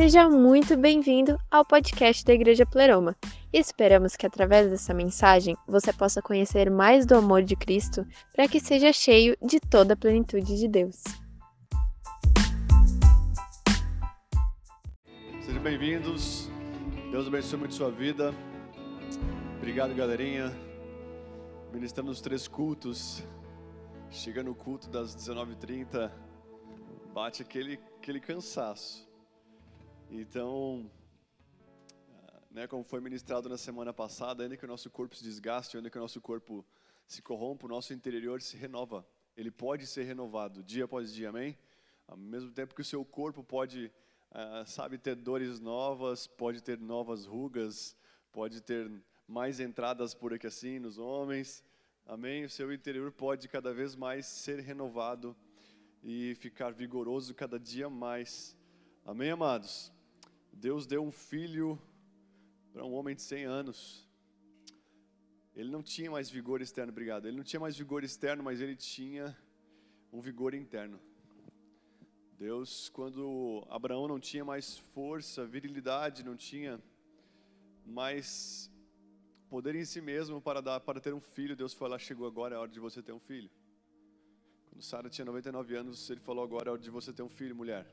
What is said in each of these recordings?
Seja muito bem-vindo ao podcast da Igreja Pleroma. Esperamos que através dessa mensagem você possa conhecer mais do amor de Cristo para que seja cheio de toda a plenitude de Deus. Sejam bem-vindos. Deus abençoe muito sua vida. Obrigado, galerinha. Ministrando os três cultos. Chega no culto das 19h30, bate aquele, aquele cansaço. Então, né, como foi ministrado na semana passada, ainda que o nosso corpo se desgaste, ainda que o nosso corpo se corrompa, o nosso interior se renova. Ele pode ser renovado dia após dia, amém? Ao mesmo tempo que o seu corpo pode, uh, sabe, ter dores novas, pode ter novas rugas, pode ter mais entradas por aqui assim nos homens, amém? O seu interior pode cada vez mais ser renovado e ficar vigoroso cada dia mais, amém, amados? Deus deu um filho para um homem de 100 anos. Ele não tinha mais vigor externo, obrigado. Ele não tinha mais vigor externo, mas ele tinha um vigor interno. Deus, quando Abraão não tinha mais força, virilidade, não tinha mais poder em si mesmo para dar para ter um filho, Deus falou: chegou agora é a hora de você ter um filho. Quando Sara tinha 99 anos, ele falou: agora é a hora de você ter um filho, mulher.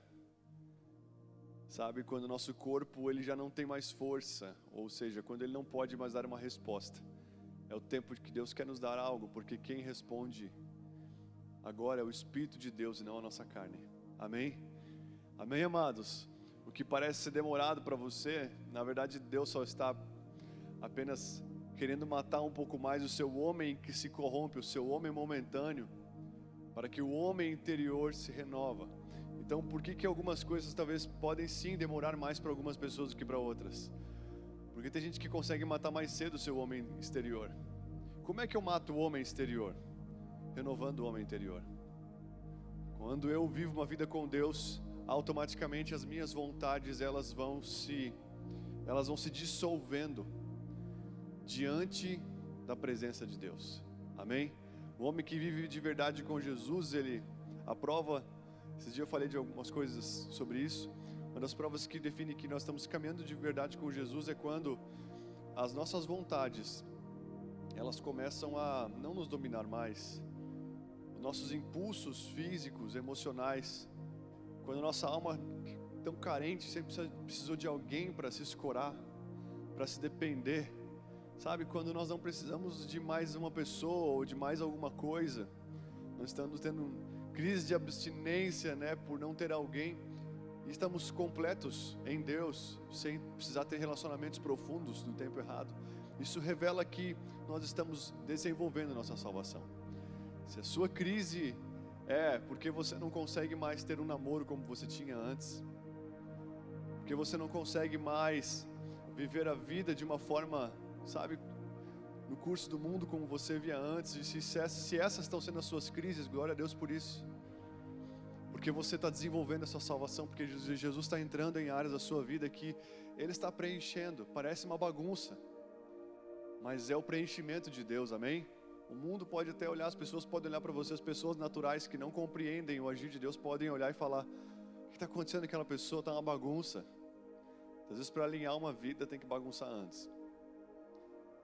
Sabe, quando o nosso corpo ele já não tem mais força, ou seja, quando ele não pode mais dar uma resposta. É o tempo que Deus quer nos dar algo, porque quem responde agora é o Espírito de Deus e não a nossa carne. Amém? Amém, amados? O que parece ser demorado para você, na verdade Deus só está apenas querendo matar um pouco mais o seu homem que se corrompe, o seu homem momentâneo, para que o homem interior se renova. Então, por que, que algumas coisas talvez podem sim demorar mais para algumas pessoas do que para outras? Porque tem gente que consegue matar mais cedo o seu homem exterior. Como é que eu mato o homem exterior? Renovando o homem interior. Quando eu vivo uma vida com Deus, automaticamente as minhas vontades elas vão se elas vão se dissolvendo diante da presença de Deus. Amém? O homem que vive de verdade com Jesus, ele a prova esses dias eu falei de algumas coisas sobre isso. Uma das provas que define que nós estamos caminhando de verdade com Jesus é quando as nossas vontades elas começam a não nos dominar mais. Nossos impulsos físicos, emocionais, quando nossa alma tão carente sempre precisou de alguém para se escorar, para se depender, sabe? Quando nós não precisamos de mais uma pessoa ou de mais alguma coisa, nós estamos tendo crise de abstinência, né, por não ter alguém. E estamos completos em Deus, sem precisar ter relacionamentos profundos no tempo errado. Isso revela que nós estamos desenvolvendo nossa salvação. Se a sua crise é porque você não consegue mais ter um namoro como você tinha antes, porque você não consegue mais viver a vida de uma forma, sabe, no curso do mundo como você via antes, e se, se essas estão sendo as suas crises, glória a Deus por isso. Porque você está desenvolvendo essa salvação, porque Jesus está entrando em áreas da sua vida que Ele está preenchendo, parece uma bagunça, mas é o preenchimento de Deus, amém? O mundo pode até olhar, as pessoas podem olhar para você, as pessoas naturais que não compreendem o agir de Deus podem olhar e falar: o que está acontecendo com aquela pessoa? Está uma bagunça. Às vezes, para alinhar uma vida, tem que bagunçar antes.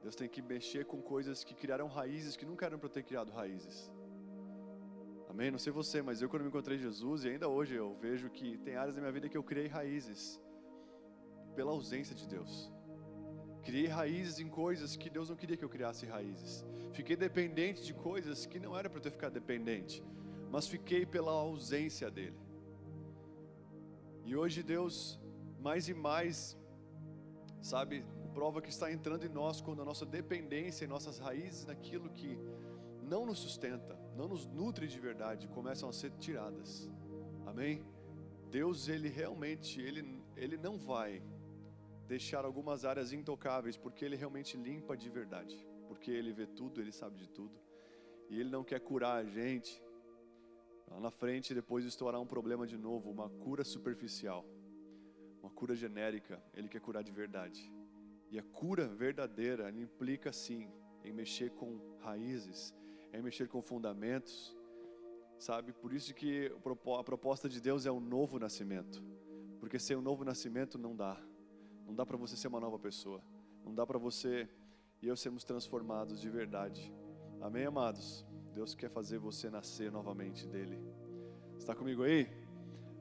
Deus tem que mexer com coisas que criaram raízes que nunca eram para ter criado raízes. Amém? Não sei você, mas eu quando me encontrei Jesus e ainda hoje eu vejo que tem áreas da minha vida que eu criei raízes pela ausência de Deus. Criei raízes em coisas que Deus não queria que eu criasse raízes. Fiquei dependente de coisas que não era para eu ter ficado dependente, mas fiquei pela ausência dele. E hoje Deus mais e mais sabe, prova que está entrando em nós quando a nossa dependência e nossas raízes naquilo que não nos sustenta, não nos nutre de verdade, começam a ser tiradas. Amém? Deus, ele realmente, ele, ele não vai deixar algumas áreas intocáveis, porque ele realmente limpa de verdade, porque ele vê tudo, ele sabe de tudo, e ele não quer curar a gente. Lá na frente, depois de estourar um problema de novo, uma cura superficial, uma cura genérica, ele quer curar de verdade. E a cura verdadeira implica sim em mexer com raízes, em mexer com fundamentos, sabe? Por isso que a proposta de Deus é um novo nascimento. Porque sem o novo nascimento não dá. Não dá para você ser uma nova pessoa. Não dá para você e eu sermos transformados de verdade. Amém, amados? Deus quer fazer você nascer novamente dele. Está comigo aí?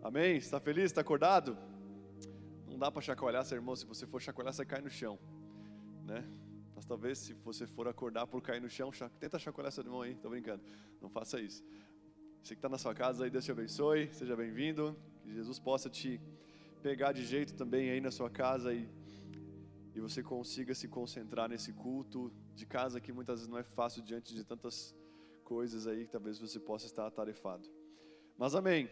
Amém? Está feliz? Está acordado? Não dá para chacoalhar seu irmão. Se você for chacoalhar, você cai no chão, né? Mas talvez se você for acordar por cair no chão, tenta chacoalhar seu irmão aí. Tô brincando. Não faça isso. Você que está na sua casa aí, Deus te abençoe. Seja bem-vindo. Que Jesus possa te pegar de jeito também aí na sua casa e, e você consiga se concentrar nesse culto de casa que muitas vezes não é fácil diante de tantas coisas aí que talvez você possa estar atarefado. Mas amém.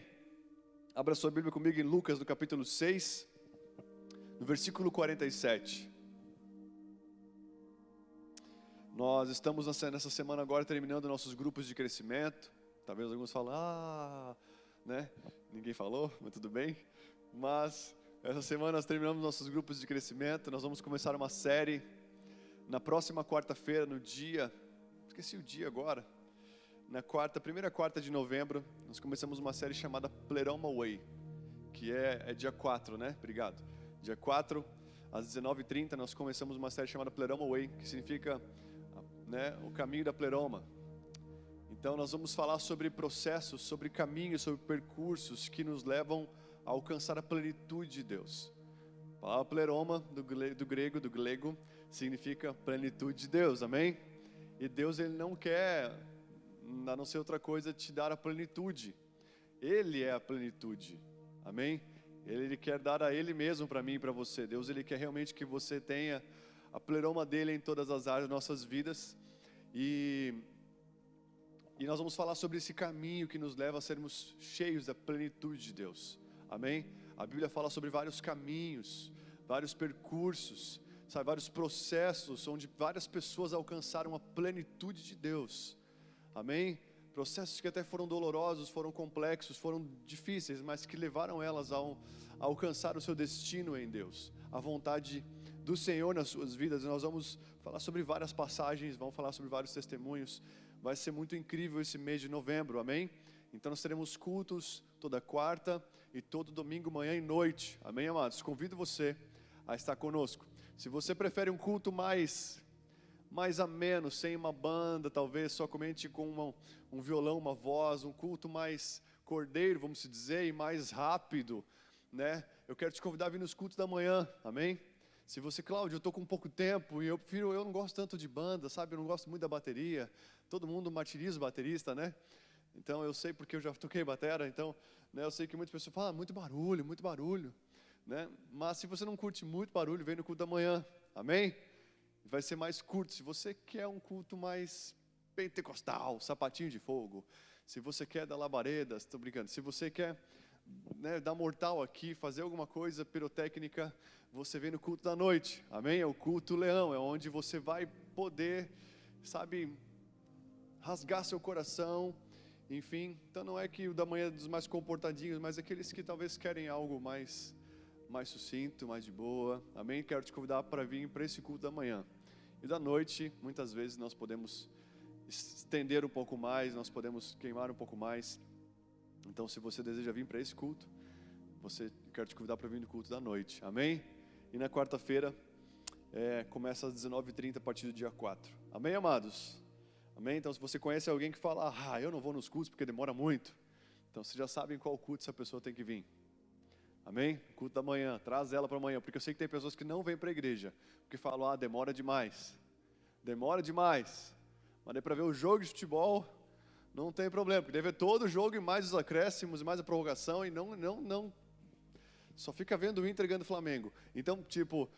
Abra sua Bíblia comigo em Lucas, no capítulo 6, no versículo 47. Nós estamos nessa semana agora terminando nossos grupos de crescimento. Talvez alguns falem, ah, né? Ninguém falou, mas tudo bem. Mas essa semana nós terminamos nossos grupos de crescimento. Nós vamos começar uma série na próxima quarta-feira, no dia, esqueci o dia agora. Na quarta, primeira quarta de novembro, nós começamos uma série chamada Pleroma Way, que é, é dia 4, né? Obrigado. Dia 4, às 19h30, nós começamos uma série chamada Pleroma Way, que significa né, o caminho da pleroma. Então nós vamos falar sobre processos, sobre caminhos, sobre percursos que nos levam a alcançar a plenitude de Deus. A palavra pleroma, do, do grego, do grego, significa plenitude de Deus, amém? E Deus ele não quer, a não ser outra coisa, te dar a plenitude. Ele é a plenitude, amém? Ele, quer dar a Ele mesmo para mim e para você. Deus ele quer realmente que você tenha a pleroma dele em todas as áreas das nossas vidas. E, e nós vamos falar sobre esse caminho que nos leva a sermos cheios da plenitude de Deus. Amém? A Bíblia fala sobre vários caminhos, vários percursos, sabe, vários processos onde várias pessoas alcançaram a plenitude de Deus. Amém? Processos que até foram dolorosos, foram complexos, foram difíceis, mas que levaram elas a, um, a alcançar o seu destino em Deus, a vontade do Senhor nas suas vidas. Nós vamos falar sobre várias passagens, vamos falar sobre vários testemunhos. Vai ser muito incrível esse mês de novembro, amém? Então nós teremos cultos toda quarta e todo domingo, manhã e noite, amém, amados? Convido você a estar conosco. Se você prefere um culto mais mais ameno, sem uma banda, talvez somente com uma, um violão, uma voz, um culto mais cordeiro, vamos dizer, e mais rápido, né? Eu quero te convidar a vir nos cultos da manhã, amém? Se você, Cláudio, eu estou com pouco tempo e eu prefiro, eu não gosto tanto de banda, sabe? Eu não gosto muito da bateria. Todo mundo martiriza o baterista, né? Então eu sei porque eu já toquei batera, então né, eu sei que muitas pessoas falam, ah, muito barulho, muito barulho. Né? Mas se você não curte muito barulho, vem no culto da manhã, amém? Vai ser mais curto. Se você quer um culto mais pentecostal, sapatinho de fogo, se você quer dar labareda, estou brincando, se você quer né, dar mortal aqui, fazer alguma coisa pirotécnica, você vem no culto da noite, amém? É o culto leão, é onde você vai poder, sabe, rasgar seu coração, enfim. Então não é que o da manhã é dos mais comportadinhos, mas aqueles que talvez querem algo mais, mais sucinto, mais de boa, amém? Quero te convidar para vir para esse culto da manhã. E da noite, muitas vezes nós podemos estender um pouco mais, nós podemos queimar um pouco mais. Então, se você deseja vir para esse culto, você quero te convidar para vir no culto da noite, amém? E na quarta-feira, é, começa às 19h30 a partir do dia 4. Amém, amados? Amém? Então, se você conhece alguém que fala, ah, eu não vou nos cultos porque demora muito, então vocês já sabem qual culto essa pessoa tem que vir. Amém? Culto da manhã, traz ela para amanhã, porque eu sei que tem pessoas que não vêm para a igreja, porque falam, ah, demora demais. Demora demais. Mas é para ver o jogo de futebol, não tem problema, porque deve ver todo o jogo e mais os acréscimos, e mais a prorrogação, e não, não, não só fica vendo o Inter ganhando o Flamengo. Então, tipo,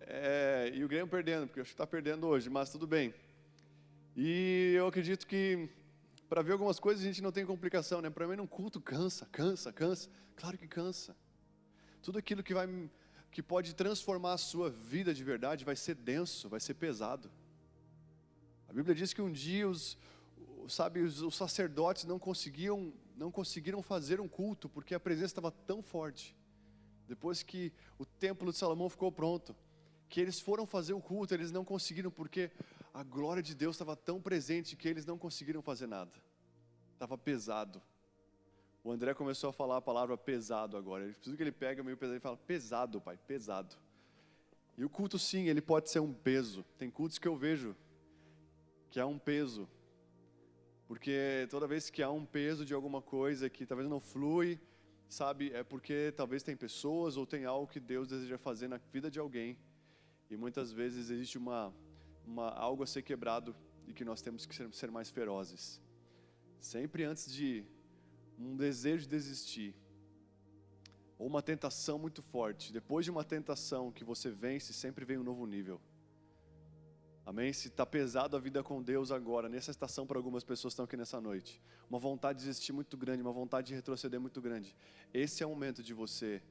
é, e o Grêmio perdendo, porque acho que está perdendo hoje, mas tudo bem. E eu acredito que para ver algumas coisas a gente não tem complicação, né? Para mim, um culto cansa, cansa, cansa. Claro que cansa. Tudo aquilo que vai, que pode transformar a sua vida de verdade vai ser denso, vai ser pesado. A Bíblia diz que um dia os, sabe, os, sacerdotes não conseguiam, não conseguiram fazer um culto porque a presença estava tão forte depois que o templo de Salomão ficou pronto, que eles foram fazer o culto, eles não conseguiram porque a glória de Deus estava tão presente que eles não conseguiram fazer nada. Estava pesado. O André começou a falar a palavra pesado agora. Ele precisa que ele pega meio pesado e fala pesado, pai, pesado. E o culto sim, ele pode ser um peso. Tem cultos que eu vejo que há um peso. Porque toda vez que há um peso de alguma coisa que talvez não flui, sabe, é porque talvez tem pessoas ou tem algo que Deus deseja fazer na vida de alguém. E muitas vezes existe uma, uma algo a ser quebrado e que nós temos que ser, ser mais ferozes. Sempre antes de um desejo de desistir, ou uma tentação muito forte, depois de uma tentação que você vence, sempre vem um novo nível. Amém? Se está pesado a vida com Deus agora, nessa estação para algumas pessoas que estão aqui nessa noite, uma vontade de desistir muito grande, uma vontade de retroceder muito grande, esse é o momento de você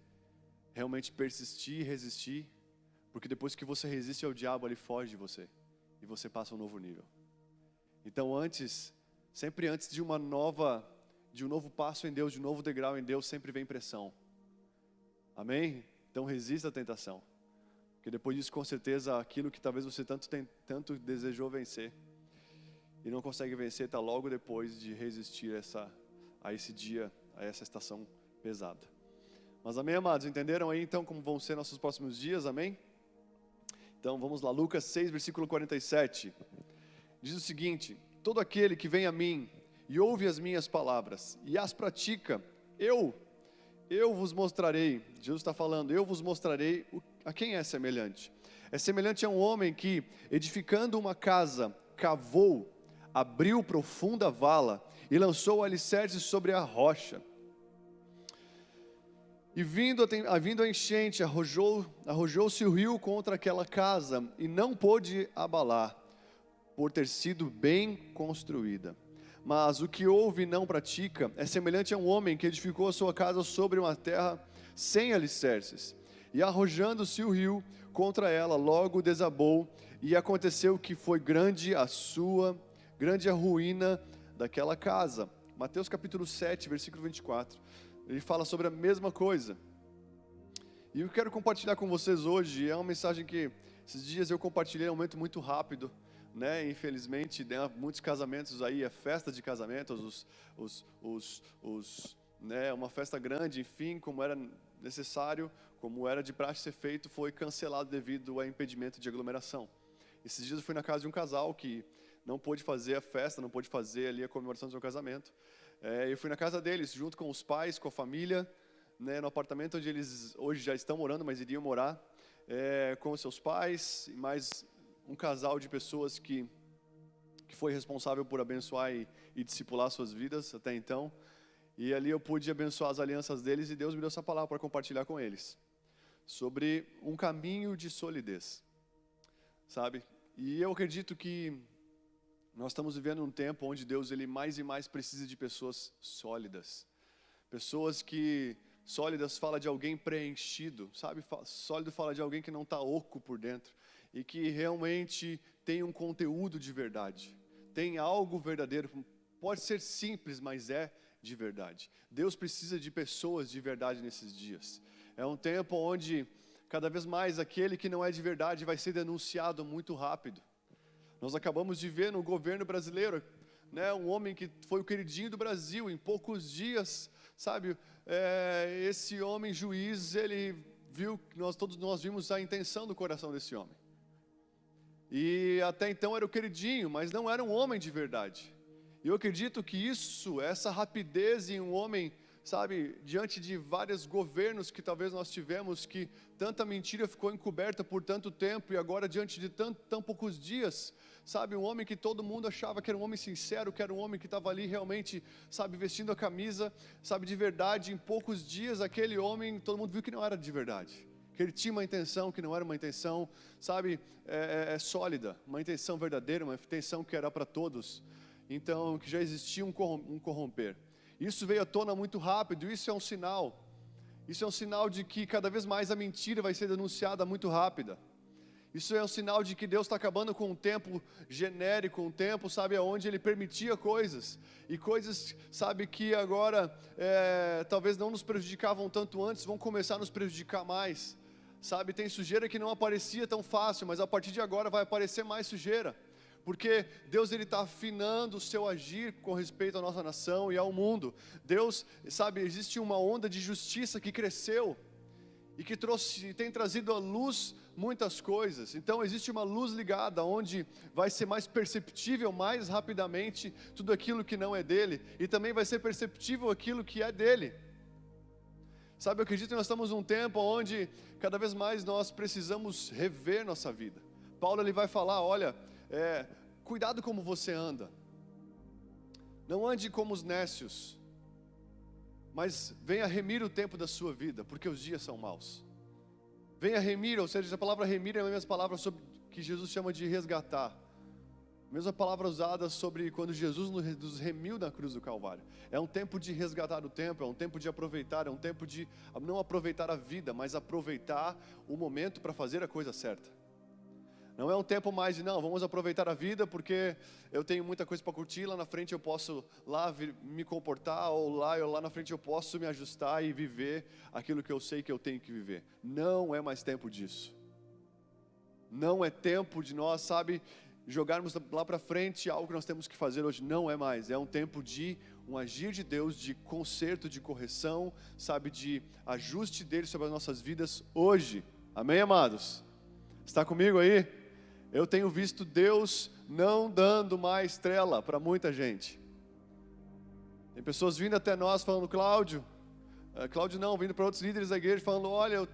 realmente persistir e resistir, porque depois que você resiste ao diabo, ele foge de você e você passa um novo nível. Então, antes, sempre antes de uma nova, de um novo passo em Deus, de um novo degrau em Deus, sempre vem pressão. Amém? Então resista à tentação. Porque depois disso, com certeza, aquilo que talvez você tanto, tem, tanto desejou vencer e não consegue vencer, está logo depois de resistir essa, a esse dia, a essa estação pesada. Mas amém, amados? Entenderam aí então como vão ser nossos próximos dias? Amém? Então vamos lá, Lucas 6, versículo 47. Diz o seguinte: Todo aquele que vem a mim e ouve as minhas palavras e as pratica, eu eu vos mostrarei, Jesus está falando, eu vos mostrarei a quem é semelhante. É semelhante a um homem que, edificando uma casa, cavou, abriu profunda vala e lançou alicerces sobre a rocha. E vindo a, vindo a enchente, arrojou, arrojou-se o rio contra aquela casa e não pôde abalar, por ter sido bem construída. Mas o que ouve e não pratica é semelhante a um homem que edificou a sua casa sobre uma terra sem alicerces. E arrojando-se o rio contra ela, logo desabou, e aconteceu que foi grande a sua, grande a ruína daquela casa. Mateus capítulo 7, versículo 24. Ele fala sobre a mesma coisa. E eu quero compartilhar com vocês hoje, é uma mensagem que esses dias eu compartilhei em um momento muito rápido né? Infelizmente, né, muitos casamentos aí é festa de casamentos, os, os, os, os, né, uma festa grande, enfim, como era necessário, como era de praxe ser feito, foi cancelado devido a impedimento de aglomeração. Esses dias eu fui na casa de um casal que não pôde fazer a festa, não pôde fazer ali a comemoração do seu casamento. É, eu fui na casa deles, junto com os pais, com a família, né, no apartamento onde eles hoje já estão morando, mas iriam morar, é, com os seus pais, e mais um casal de pessoas que, que foi responsável por abençoar e, e discipular suas vidas até então. E ali eu pude abençoar as alianças deles e Deus me deu essa palavra para compartilhar com eles. Sobre um caminho de solidez. Sabe? E eu acredito que nós estamos vivendo um tempo onde Deus ele mais e mais precisa de pessoas sólidas. Pessoas que sólidas fala de alguém preenchido, sabe? Sólido fala de alguém que não está oco por dentro e que realmente tem um conteúdo de verdade, tem algo verdadeiro. Pode ser simples, mas é de verdade. Deus precisa de pessoas de verdade nesses dias. É um tempo onde cada vez mais aquele que não é de verdade vai ser denunciado muito rápido. Nós acabamos de ver no governo brasileiro, né, um homem que foi o queridinho do Brasil, em poucos dias, sabe, é, esse homem juiz, ele viu, nós todos nós vimos a intenção do coração desse homem. E até então era o queridinho, mas não era um homem de verdade. E eu acredito que isso, essa rapidez em um homem, sabe, diante de vários governos que talvez nós tivemos, que tanta mentira ficou encoberta por tanto tempo e agora diante de tão, tão poucos dias, sabe, um homem que todo mundo achava que era um homem sincero, que era um homem que estava ali realmente, sabe, vestindo a camisa, sabe, de verdade, em poucos dias aquele homem, todo mundo viu que não era de verdade que ele tinha uma intenção que não era uma intenção, sabe, é, é, é sólida, uma intenção verdadeira, uma intenção que era para todos. Então, que já existia um corromper. Isso veio à tona muito rápido, isso é um sinal. Isso é um sinal de que cada vez mais a mentira vai ser denunciada muito rápida. Isso é um sinal de que Deus está acabando com um tempo genérico, um tempo, sabe, onde Ele permitia coisas. E coisas, sabe, que agora é, talvez não nos prejudicavam tanto antes, vão começar a nos prejudicar mais. Sabe, tem sujeira que não aparecia tão fácil, mas a partir de agora vai aparecer mais sujeira. porque Deus ele está afinando o seu agir com respeito à nossa nação e ao mundo. Deus, sabe, existe uma onda de justiça que cresceu e que trouxe, tem trazido à luz muitas coisas. Então existe uma luz ligada onde vai ser mais perceptível mais rapidamente tudo aquilo que não é dele e também vai ser perceptível aquilo que é dele. Sabe, eu acredito que nós estamos num tempo onde cada vez mais nós precisamos rever nossa vida. Paulo ele vai falar, olha, é, cuidado como você anda. Não ande como os nécios, mas venha remir o tempo da sua vida, porque os dias são maus. Venha remir, ou seja, a palavra remir é a mesma palavra sobre, que Jesus chama de resgatar. Mesma palavra usada sobre quando Jesus nos remiu na cruz do Calvário. É um tempo de resgatar o tempo, é um tempo de aproveitar, é um tempo de não aproveitar a vida, mas aproveitar o momento para fazer a coisa certa. Não é um tempo mais de, não, vamos aproveitar a vida porque eu tenho muita coisa para curtir, lá na frente eu posso lá me comportar, ou lá, eu, lá na frente eu posso me ajustar e viver aquilo que eu sei que eu tenho que viver. Não é mais tempo disso. Não é tempo de nós, sabe, jogarmos lá para frente algo que nós temos que fazer hoje. Não é mais. É um tempo de um agir de Deus, de conserto, de correção, sabe, de ajuste dele sobre as nossas vidas hoje. Amém, amados? Está comigo aí? eu tenho visto Deus não dando mais trela para muita gente. Tem pessoas vindo até nós falando, Cláudio, uh, Cláudio não, vindo para outros líderes da igreja falando, olha, eu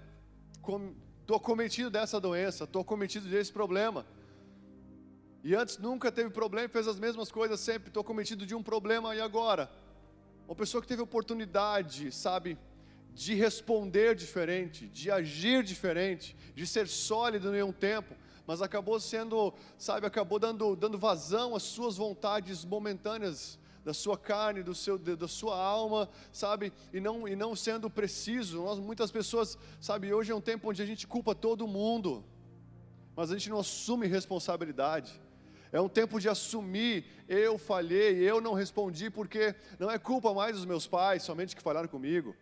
estou cometido dessa doença, estou cometido desse problema. E antes nunca teve problema, fez as mesmas coisas sempre, estou cometido de um problema e agora? Uma pessoa que teve oportunidade, sabe, de responder diferente, de agir diferente, de ser sólido em um tempo, mas acabou sendo, sabe, acabou dando, dando vazão às suas vontades momentâneas da sua carne, do seu, da sua alma, sabe, e não, e não sendo preciso. Nós, muitas pessoas, sabe, hoje é um tempo onde a gente culpa todo mundo, mas a gente não assume responsabilidade. É um tempo de assumir, eu falhei, eu não respondi, porque não é culpa mais dos meus pais, somente que falharam comigo.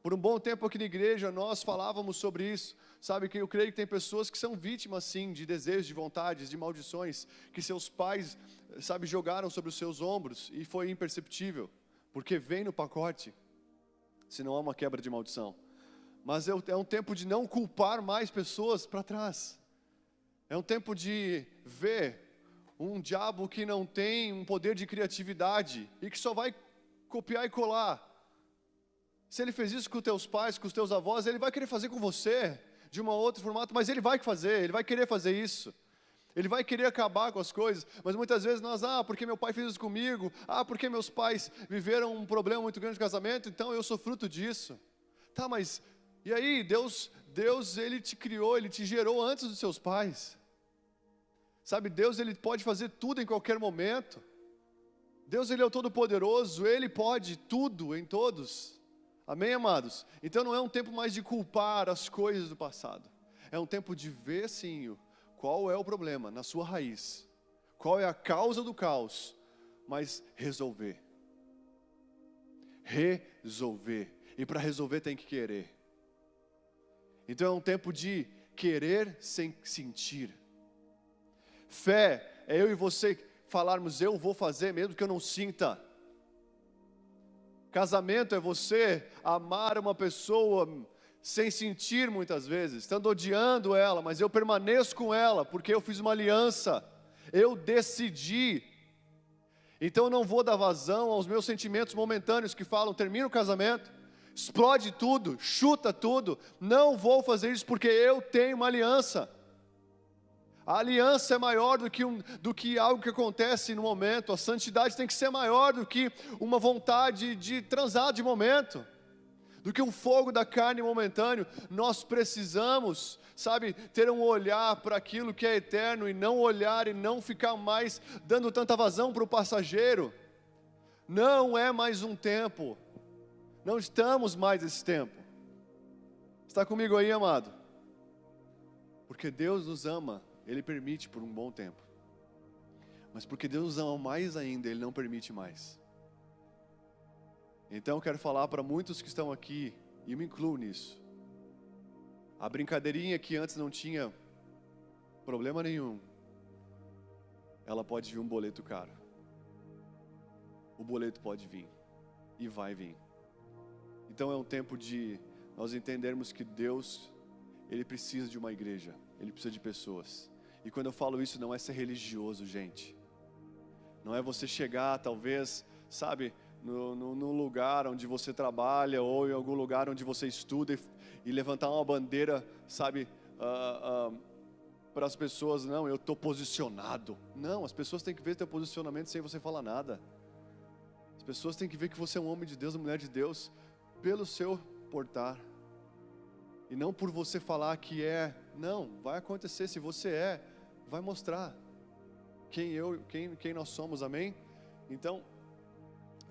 Por um bom tempo aqui na igreja nós falávamos sobre isso. Sabe que eu creio que tem pessoas que são vítimas sim de desejos, de vontades, de maldições que seus pais, sabe, jogaram sobre os seus ombros e foi imperceptível, porque vem no pacote. Se não há uma quebra de maldição. Mas é um tempo de não culpar mais pessoas para trás. É um tempo de ver um diabo que não tem um poder de criatividade e que só vai copiar e colar se ele fez isso com teus pais, com os teus avós, ele vai querer fazer com você, de um outro formato, mas ele vai fazer, ele vai querer fazer isso. Ele vai querer acabar com as coisas, mas muitas vezes nós, ah, porque meu pai fez isso comigo, ah, porque meus pais viveram um problema muito grande de casamento, então eu sou fruto disso. Tá, mas e aí, Deus, Deus, ele te criou, ele te gerou antes dos seus pais. Sabe, Deus, ele pode fazer tudo em qualquer momento. Deus, ele é o todo poderoso, ele pode tudo em todos. Amém, amados? Então não é um tempo mais de culpar as coisas do passado. É um tempo de ver, sim, qual é o problema na sua raiz, qual é a causa do caos, mas resolver. Resolver. E para resolver tem que querer. Então é um tempo de querer sem sentir. Fé é eu e você falarmos, eu vou fazer mesmo que eu não sinta. Casamento é você amar uma pessoa sem sentir muitas vezes, estando odiando ela, mas eu permaneço com ela porque eu fiz uma aliança, eu decidi. Então eu não vou dar vazão aos meus sentimentos momentâneos que falam, termina o casamento, explode tudo, chuta tudo. Não vou fazer isso porque eu tenho uma aliança. A aliança é maior do que, um, do que algo que acontece no momento. A santidade tem que ser maior do que uma vontade de transar de momento, do que um fogo da carne momentâneo. Nós precisamos, sabe, ter um olhar para aquilo que é eterno e não olhar e não ficar mais dando tanta vazão para o passageiro. Não é mais um tempo, não estamos mais nesse tempo. Está comigo aí, amado? Porque Deus nos ama ele permite por um bom tempo. Mas porque Deus ama mais ainda, Ele não permite mais. Então eu quero falar para muitos que estão aqui, e me incluo nisso. A brincadeirinha que antes não tinha problema nenhum. ela pode vir um boleto caro. O boleto pode vir e vai vir. Então é um tempo de nós entendermos que Deus, Ele precisa de uma igreja, Ele precisa de pessoas. E quando eu falo isso, não é ser religioso, gente. Não é você chegar, talvez, sabe, no, no, no, lugar onde você trabalha ou em algum lugar onde você estuda e, e levantar uma bandeira, sabe, uh, uh, para as pessoas, não, eu estou posicionado. Não, as pessoas têm que ver teu posicionamento sem você falar nada. As pessoas têm que ver que você é um homem de Deus, uma mulher de Deus, pelo seu portar. E não por você falar que é. Não, vai acontecer. Se você é, vai mostrar quem eu, quem, quem nós somos. Amém? Então,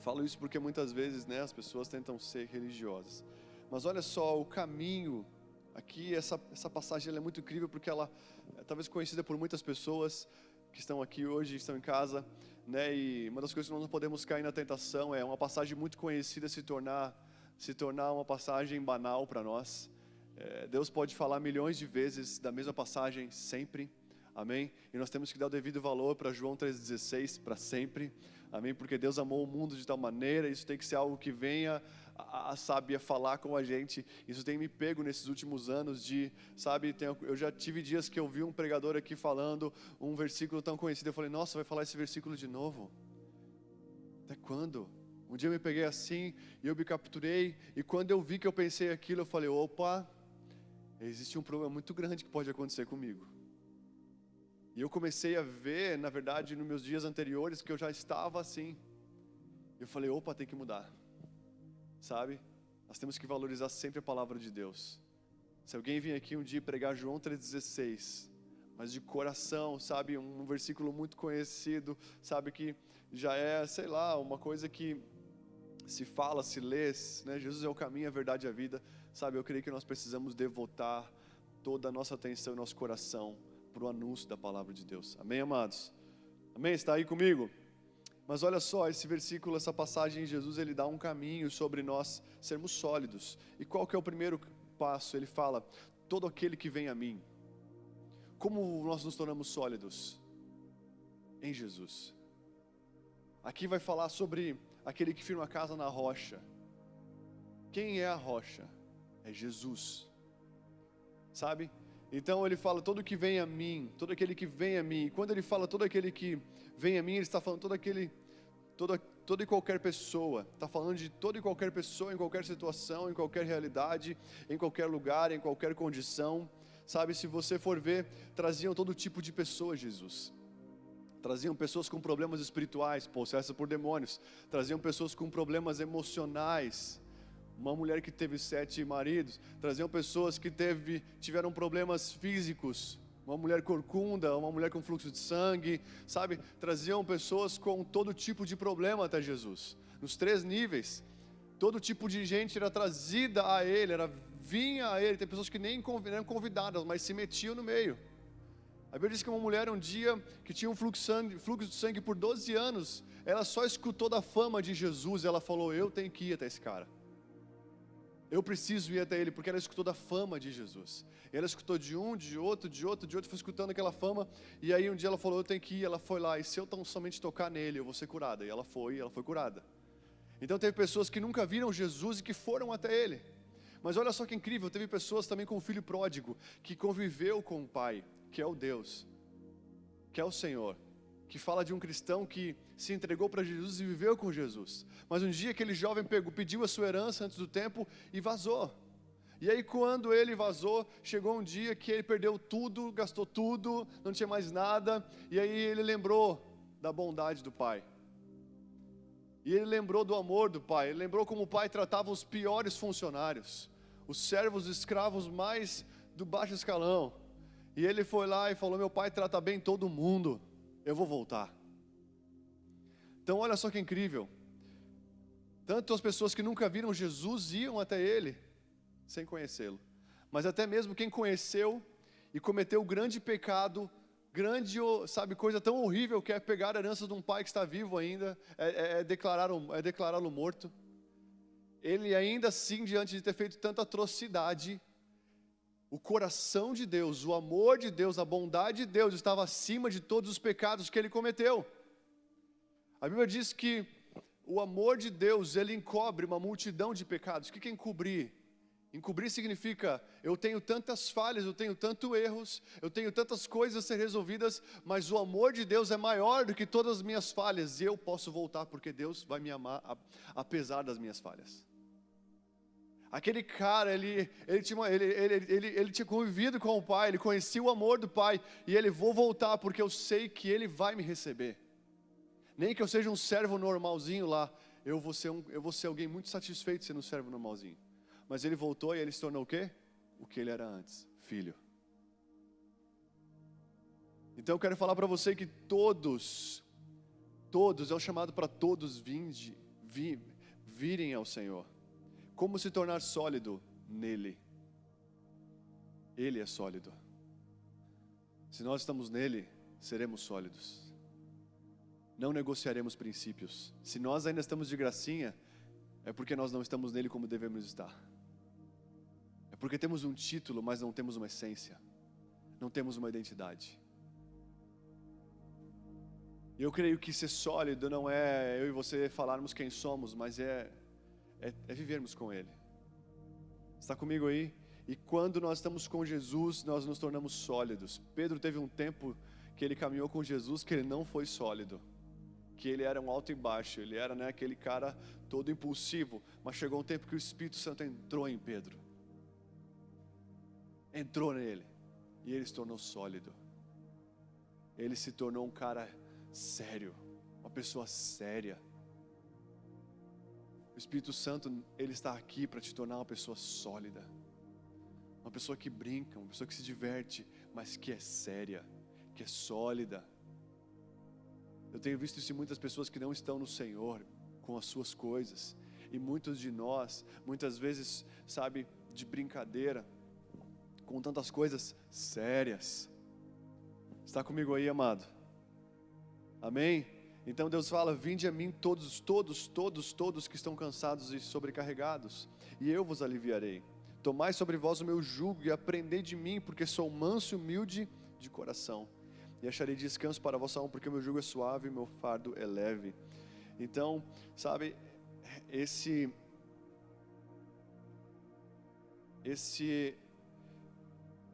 falo isso porque muitas vezes, né, as pessoas tentam ser religiosas. Mas olha só, o caminho aqui, essa, essa passagem é muito incrível porque ela é talvez conhecida por muitas pessoas que estão aqui hoje, estão em casa, né? E uma das coisas que nós não podemos cair na tentação é uma passagem muito conhecida se tornar se tornar uma passagem banal para nós. É, Deus pode falar milhões de vezes da mesma passagem sempre. Amém? E nós temos que dar o devido valor para João 3,16 para sempre. Amém? Porque Deus amou o mundo de tal maneira, isso tem que ser algo que venha a, a sabe, a falar com a gente. Isso tem me pego nesses últimos anos de, sabe, tem, eu já tive dias que eu vi um pregador aqui falando um versículo tão conhecido, eu falei, nossa, vai falar esse versículo de novo? Até quando? Um dia eu me peguei assim e eu me capturei, e quando eu vi que eu pensei aquilo, eu falei, opa, existe um problema muito grande que pode acontecer comigo. E eu comecei a ver, na verdade, nos meus dias anteriores, que eu já estava assim. Eu falei, opa, tem que mudar sabe? Nós temos que valorizar sempre a palavra de Deus. Se alguém vir aqui um dia pregar João 3,16, mas de coração, sabe, um versículo muito conhecido, sabe, que já é, sei lá, uma coisa que se fala, se lê, né? Jesus é o caminho, a verdade e a vida, sabe, eu creio que nós precisamos devotar toda a nossa atenção e nosso coração para o anúncio da palavra de Deus. Amém, amados? Amém? Está aí comigo? Mas olha só, esse versículo, essa passagem, Jesus ele dá um caminho sobre nós sermos sólidos. E qual que é o primeiro passo? Ele fala: todo aquele que vem a mim. Como nós nos tornamos sólidos? Em Jesus. Aqui vai falar sobre aquele que firma a casa na rocha. Quem é a rocha? É Jesus. Sabe? Então ele fala: todo que vem a mim, todo aquele que vem a mim. E quando ele fala todo aquele que vem a mim, ele está falando todo aquele toda, toda e qualquer pessoa, está falando de toda e qualquer pessoa, em qualquer situação, em qualquer realidade, em qualquer lugar, em qualquer condição. Sabe, se você for ver, traziam todo tipo de pessoas, Jesus. Traziam pessoas com problemas espirituais, possessas por demônios. Traziam pessoas com problemas emocionais. Uma mulher que teve sete maridos. Traziam pessoas que teve, tiveram problemas físicos, uma mulher corcunda, uma mulher com fluxo de sangue, sabe? Traziam pessoas com todo tipo de problema até Jesus, nos três níveis. Todo tipo de gente era trazida a ele, era vinha a ele. Tem pessoas que nem eram convidadas, mas se metiam no meio. A Bíblia diz que uma mulher um dia que tinha um fluxo de sangue, fluxo de sangue por 12 anos, ela só escutou da fama de Jesus e ela falou: Eu tenho que ir até esse cara. Eu preciso ir até ele, porque ela escutou da fama de Jesus. Ela escutou de um, de outro, de outro, de outro, foi escutando aquela fama. E aí um dia ela falou: Eu tenho que ir. Ela foi lá, e se eu tão somente tocar nele, eu vou ser curada. E ela foi, ela foi curada. Então teve pessoas que nunca viram Jesus e que foram até ele. Mas olha só que incrível, teve pessoas também com o filho pródigo, que conviveu com o pai, que é o Deus, que é o Senhor que fala de um cristão que se entregou para Jesus e viveu com Jesus. Mas um dia aquele jovem pegou, pediu a sua herança antes do tempo e vazou. E aí, quando ele vazou, chegou um dia que ele perdeu tudo, gastou tudo, não tinha mais nada, e aí ele lembrou da bondade do pai. E ele lembrou do amor do pai, ele lembrou como o pai tratava os piores funcionários, os servos escravos mais do baixo escalão. E ele foi lá e falou: Meu pai trata bem todo mundo eu vou voltar. Então, olha só que incrível. Tanto as pessoas que nunca viram Jesus iam até ele sem conhecê-lo, mas até mesmo quem conheceu e cometeu o grande pecado, grande, sabe, coisa tão horrível que é pegar a herança de um pai que está vivo ainda, é, é, é declará-lo é declará morto. Ele ainda assim, diante de ter feito tanta atrocidade, o coração de Deus, o amor de Deus, a bondade de Deus estava acima de todos os pecados que ele cometeu. A Bíblia diz que o amor de Deus, ele encobre uma multidão de pecados. O que é encobrir? Encobrir significa eu tenho tantas falhas, eu tenho tantos erros, eu tenho tantas coisas a ser resolvidas, mas o amor de Deus é maior do que todas as minhas falhas e eu posso voltar porque Deus vai me amar apesar das minhas falhas. Aquele cara, ele, ele, tinha, ele, ele, ele, ele tinha convivido com o pai, ele conhecia o amor do pai e ele vou voltar porque eu sei que ele vai me receber. Nem que eu seja um servo normalzinho lá, eu vou ser, um, eu vou ser alguém muito satisfeito sendo um servo normalzinho. Mas ele voltou e ele se tornou o quê? O que ele era antes, filho. Então eu quero falar para você que todos, todos, é o chamado para todos vinde, vi, virem ao Senhor. Como se tornar sólido nele? Ele é sólido. Se nós estamos nele, seremos sólidos. Não negociaremos princípios. Se nós ainda estamos de gracinha, é porque nós não estamos nele como devemos estar. É porque temos um título, mas não temos uma essência. Não temos uma identidade. Eu creio que ser sólido não é eu e você falarmos quem somos, mas é, é, é vivermos com Ele. Está comigo aí? E quando nós estamos com Jesus, nós nos tornamos sólidos. Pedro teve um tempo que ele caminhou com Jesus que ele não foi sólido que ele era um alto e baixo, ele era né, aquele cara todo impulsivo, mas chegou um tempo que o Espírito Santo entrou em Pedro, entrou nele, e ele se tornou sólido, ele se tornou um cara sério, uma pessoa séria. Espírito Santo, ele está aqui para te tornar uma pessoa sólida, uma pessoa que brinca, uma pessoa que se diverte, mas que é séria, que é sólida eu tenho visto isso em muitas pessoas que não estão no Senhor, com as suas coisas. E muitos de nós, muitas vezes, sabe, de brincadeira, com tantas coisas sérias. Está comigo aí, amado? Amém? Então Deus fala: Vinde a mim todos, todos, todos, todos que estão cansados e sobrecarregados, e eu vos aliviarei. Tomai sobre vós o meu jugo e aprendei de mim, porque sou manso e humilde de coração e acharei descanso para a vossa alma, porque o meu jugo é suave e meu fardo é leve. Então, sabe, esse esse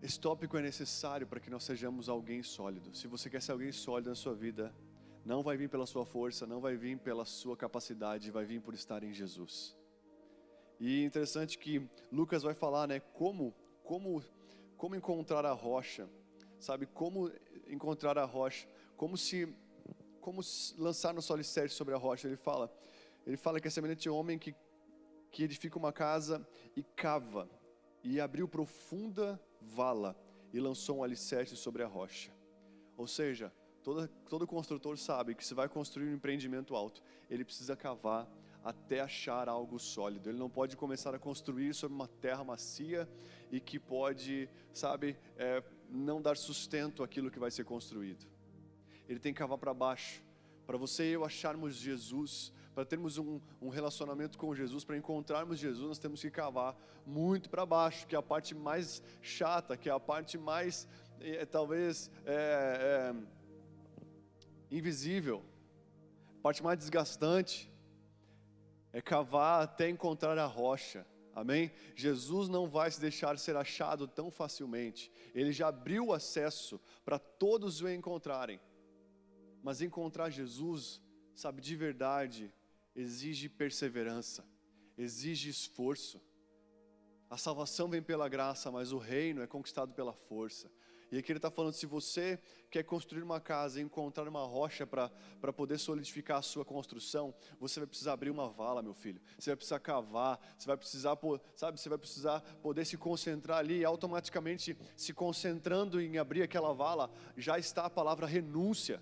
esse tópico é necessário para que nós sejamos alguém sólido. Se você quer ser alguém sólido na sua vida, não vai vir pela sua força, não vai vir pela sua capacidade, vai vir por estar em Jesus. E interessante que Lucas vai falar, né, como como como encontrar a rocha, sabe, como encontrar a rocha, como se como lançar no alicerce sobre a rocha. Ele fala, ele fala que é semelhante homem que que edifica uma casa e cava e abriu profunda vala e lançou um alicerce sobre a rocha. Ou seja, todo, todo construtor sabe que se vai construir um empreendimento alto, ele precisa cavar até achar algo sólido. Ele não pode começar a construir sobre uma terra macia e que pode, sabe, é, não dar sustento àquilo que vai ser construído. Ele tem que cavar para baixo. Para você e eu acharmos Jesus, para termos um, um relacionamento com Jesus, para encontrarmos Jesus, nós temos que cavar muito para baixo, que é a parte mais chata, que é a parte mais, é, talvez, é, é, invisível, a parte mais desgastante, é cavar até encontrar a rocha. Amém? Jesus não vai se deixar ser achado tão facilmente. Ele já abriu o acesso para todos o encontrarem. Mas encontrar Jesus, sabe, de verdade, exige perseverança, exige esforço. A salvação vem pela graça, mas o reino é conquistado pela força. E aqui ele está falando: se você quer construir uma casa e encontrar uma rocha para poder solidificar a sua construção, você vai precisar abrir uma vala, meu filho. Você vai precisar cavar, você vai precisar, sabe, você vai precisar poder se concentrar ali e automaticamente se concentrando em abrir aquela vala, já está a palavra renúncia.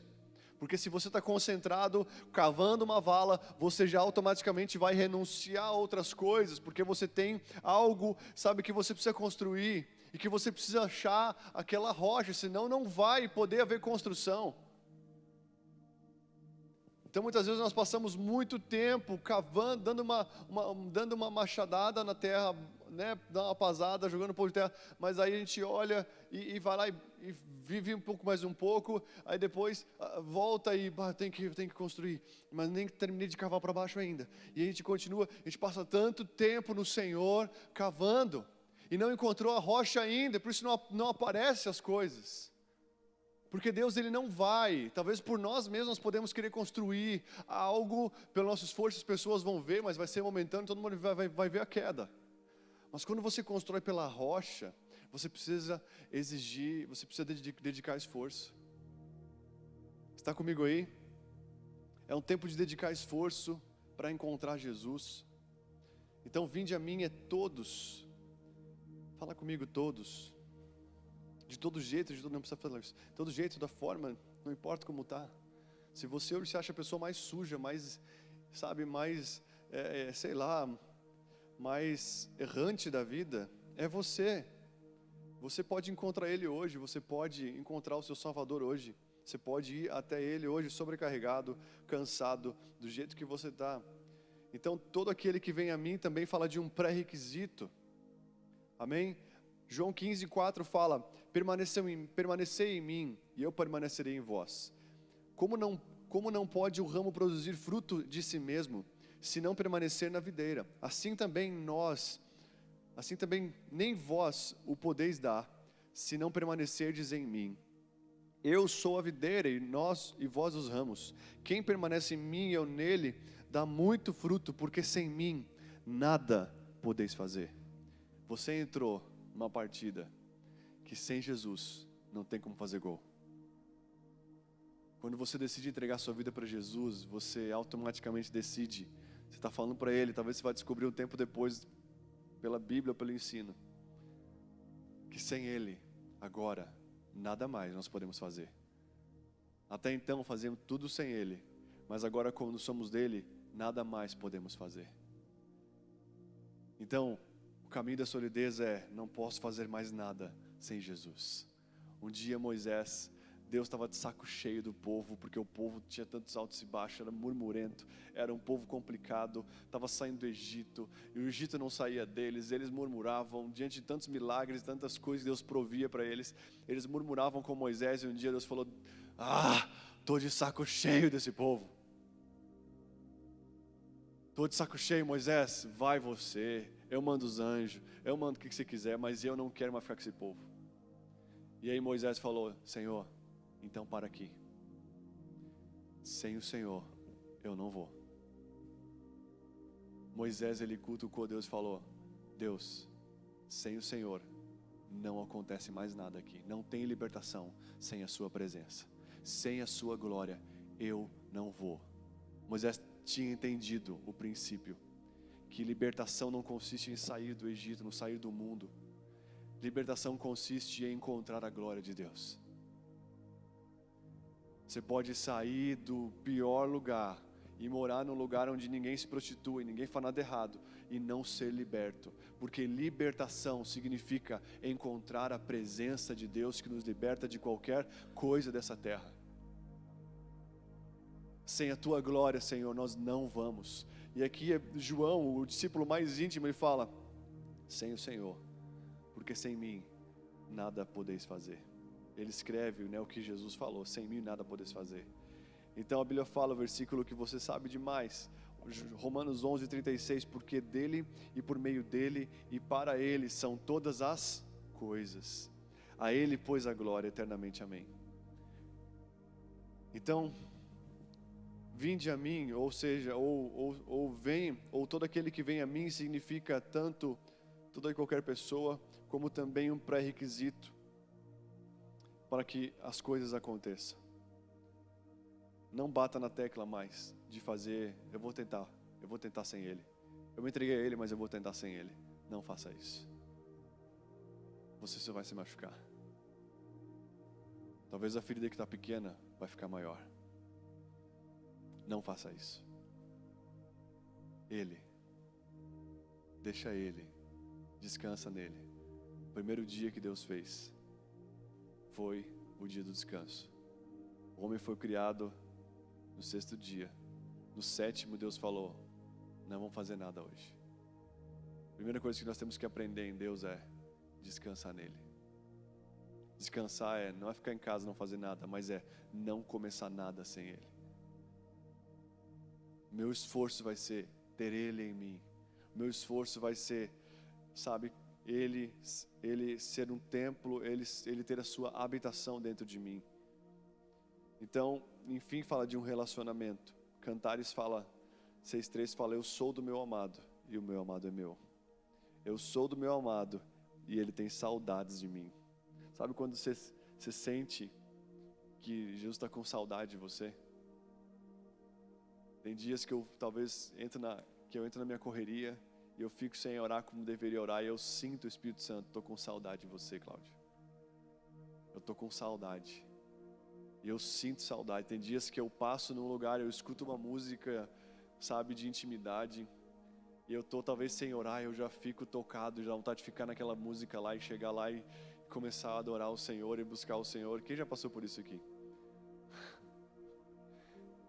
Porque se você está concentrado cavando uma vala, você já automaticamente vai renunciar a outras coisas, porque você tem algo, sabe, que você precisa construir e que você precisa achar aquela rocha, senão não vai poder haver construção. Então muitas vezes nós passamos muito tempo cavando, dando uma, uma, dando uma machadada na terra, né, dar uma pasada, jogando pouco de terra, mas aí a gente olha e, e vai lá e, e, vive um pouco mais um pouco, aí depois uh, volta e bah, tem, que, tem que construir, mas nem terminei de cavar para baixo ainda. E a gente continua, a gente passa tanto tempo no Senhor cavando e não encontrou a rocha ainda, por isso não, não aparecem as coisas. Porque Deus ele não vai, talvez por nós mesmos nós podemos querer construir algo pelo nosso esforço, as pessoas vão ver, mas vai ser momentâneo, todo mundo vai, vai, vai ver a queda. Mas quando você constrói pela rocha, você precisa exigir, você precisa dedicar esforço. Está comigo aí? É um tempo de dedicar esforço para encontrar Jesus. Então, vinde a mim é todos. Fala comigo todos de todo jeito, de todo, não precisa falar isso, todo jeito, da forma, não importa como está. Se você hoje se acha a pessoa mais suja, mais, sabe, mais, é, é, sei lá, mais errante da vida, é você. Você pode encontrar Ele hoje, você pode encontrar o seu Salvador hoje. Você pode ir até Ele hoje sobrecarregado, cansado, do jeito que você está. Então, todo aquele que vem a mim também fala de um pré-requisito. Amém? João 15, 4 fala: permanecei em mim e eu permanecerei em vós. Como não, como não pode o ramo produzir fruto de si mesmo, se não permanecer na videira? Assim também nós, assim também nem vós o podeis dar, se não permanecerdes em mim. Eu sou a videira e nós e vós os ramos. Quem permanece em mim e eu nele, dá muito fruto, porque sem mim nada podeis fazer. Você entrou uma partida que sem Jesus não tem como fazer gol. Quando você decide entregar sua vida para Jesus, você automaticamente decide. Você está falando para Ele, talvez você vai descobrir um tempo depois, pela Bíblia, pelo ensino, que sem Ele, agora, nada mais nós podemos fazer. Até então fazemos tudo sem Ele, mas agora, quando somos dele, nada mais podemos fazer. Então, o caminho da solidez é: não posso fazer mais nada sem Jesus. Um dia Moisés, Deus estava de saco cheio do povo, porque o povo tinha tantos altos e baixos, era murmurento, era um povo complicado, estava saindo do Egito, e o Egito não saía deles, eles murmuravam, diante de tantos milagres, tantas coisas que Deus provia para eles, eles murmuravam com Moisés, e um dia Deus falou: Ah, estou de saco cheio desse povo. Estou de saco cheio, Moisés, vai você, eu mando os anjos, eu mando o que você quiser, mas eu não quero mais ficar com esse povo. E aí Moisés falou: Senhor, então para aqui. Sem o Senhor, eu não vou. Moisés ele cutucou Deus e falou: Deus, sem o Senhor não acontece mais nada aqui. Não tem libertação sem a Sua presença. Sem a Sua glória, eu não vou. Moisés tinha entendido o princípio que libertação não consiste em sair do Egito, não sair do mundo. Libertação consiste em encontrar a glória de Deus. Você pode sair do pior lugar e morar num lugar onde ninguém se prostitui, ninguém faz nada errado e não ser liberto, porque libertação significa encontrar a presença de Deus que nos liberta de qualquer coisa dessa terra. Sem a tua glória, Senhor, nós não vamos. E aqui é João, o discípulo mais íntimo, ele fala: sem o Senhor, porque sem mim nada podeis fazer. Ele escreve né, o que Jesus falou: sem mim nada podeis fazer. Então a Bíblia fala o versículo que você sabe demais, Romanos 11, 36, porque dele e por meio dele e para ele são todas as coisas. A ele, pois, a glória eternamente. Amém. Então, Vinde a mim, ou seja, ou, ou, ou vem, ou todo aquele que vem a mim significa tanto toda e qualquer pessoa, como também um pré-requisito para que as coisas aconteçam. Não bata na tecla mais de fazer, eu vou tentar, eu vou tentar sem ele. Eu me entreguei a ele, mas eu vou tentar sem ele. Não faça isso. Você só vai se machucar. Talvez a ferida que está pequena vai ficar maior. Não faça isso. Ele, deixa Ele, descansa nele. O primeiro dia que Deus fez foi o dia do descanso. O homem foi criado no sexto dia. No sétimo, Deus falou: Não vamos fazer nada hoje. A primeira coisa que nós temos que aprender em Deus é descansar nele. Descansar é não é ficar em casa não fazer nada, mas é não começar nada sem ele. Meu esforço vai ser ter ele em mim. Meu esforço vai ser, sabe, ele ele ser um templo, ele ele ter a sua habitação dentro de mim. Então, enfim, fala de um relacionamento. Cantares fala 6:3 fala eu sou do meu amado e o meu amado é meu. Eu sou do meu amado e ele tem saudades de mim. Sabe quando você, você sente que Jesus está com saudade de você? Tem dias que eu talvez entro na, que eu entro na minha correria e eu fico sem orar como deveria orar e eu sinto o Espírito Santo. Estou com saudade de você, Cláudio. Eu estou com saudade. E eu sinto saudade. Tem dias que eu passo num lugar, eu escuto uma música, sabe, de intimidade e eu tô talvez sem orar, eu já fico tocado, já vontade de ficar naquela música lá e chegar lá e começar a adorar o Senhor e buscar o Senhor. Quem já passou por isso aqui?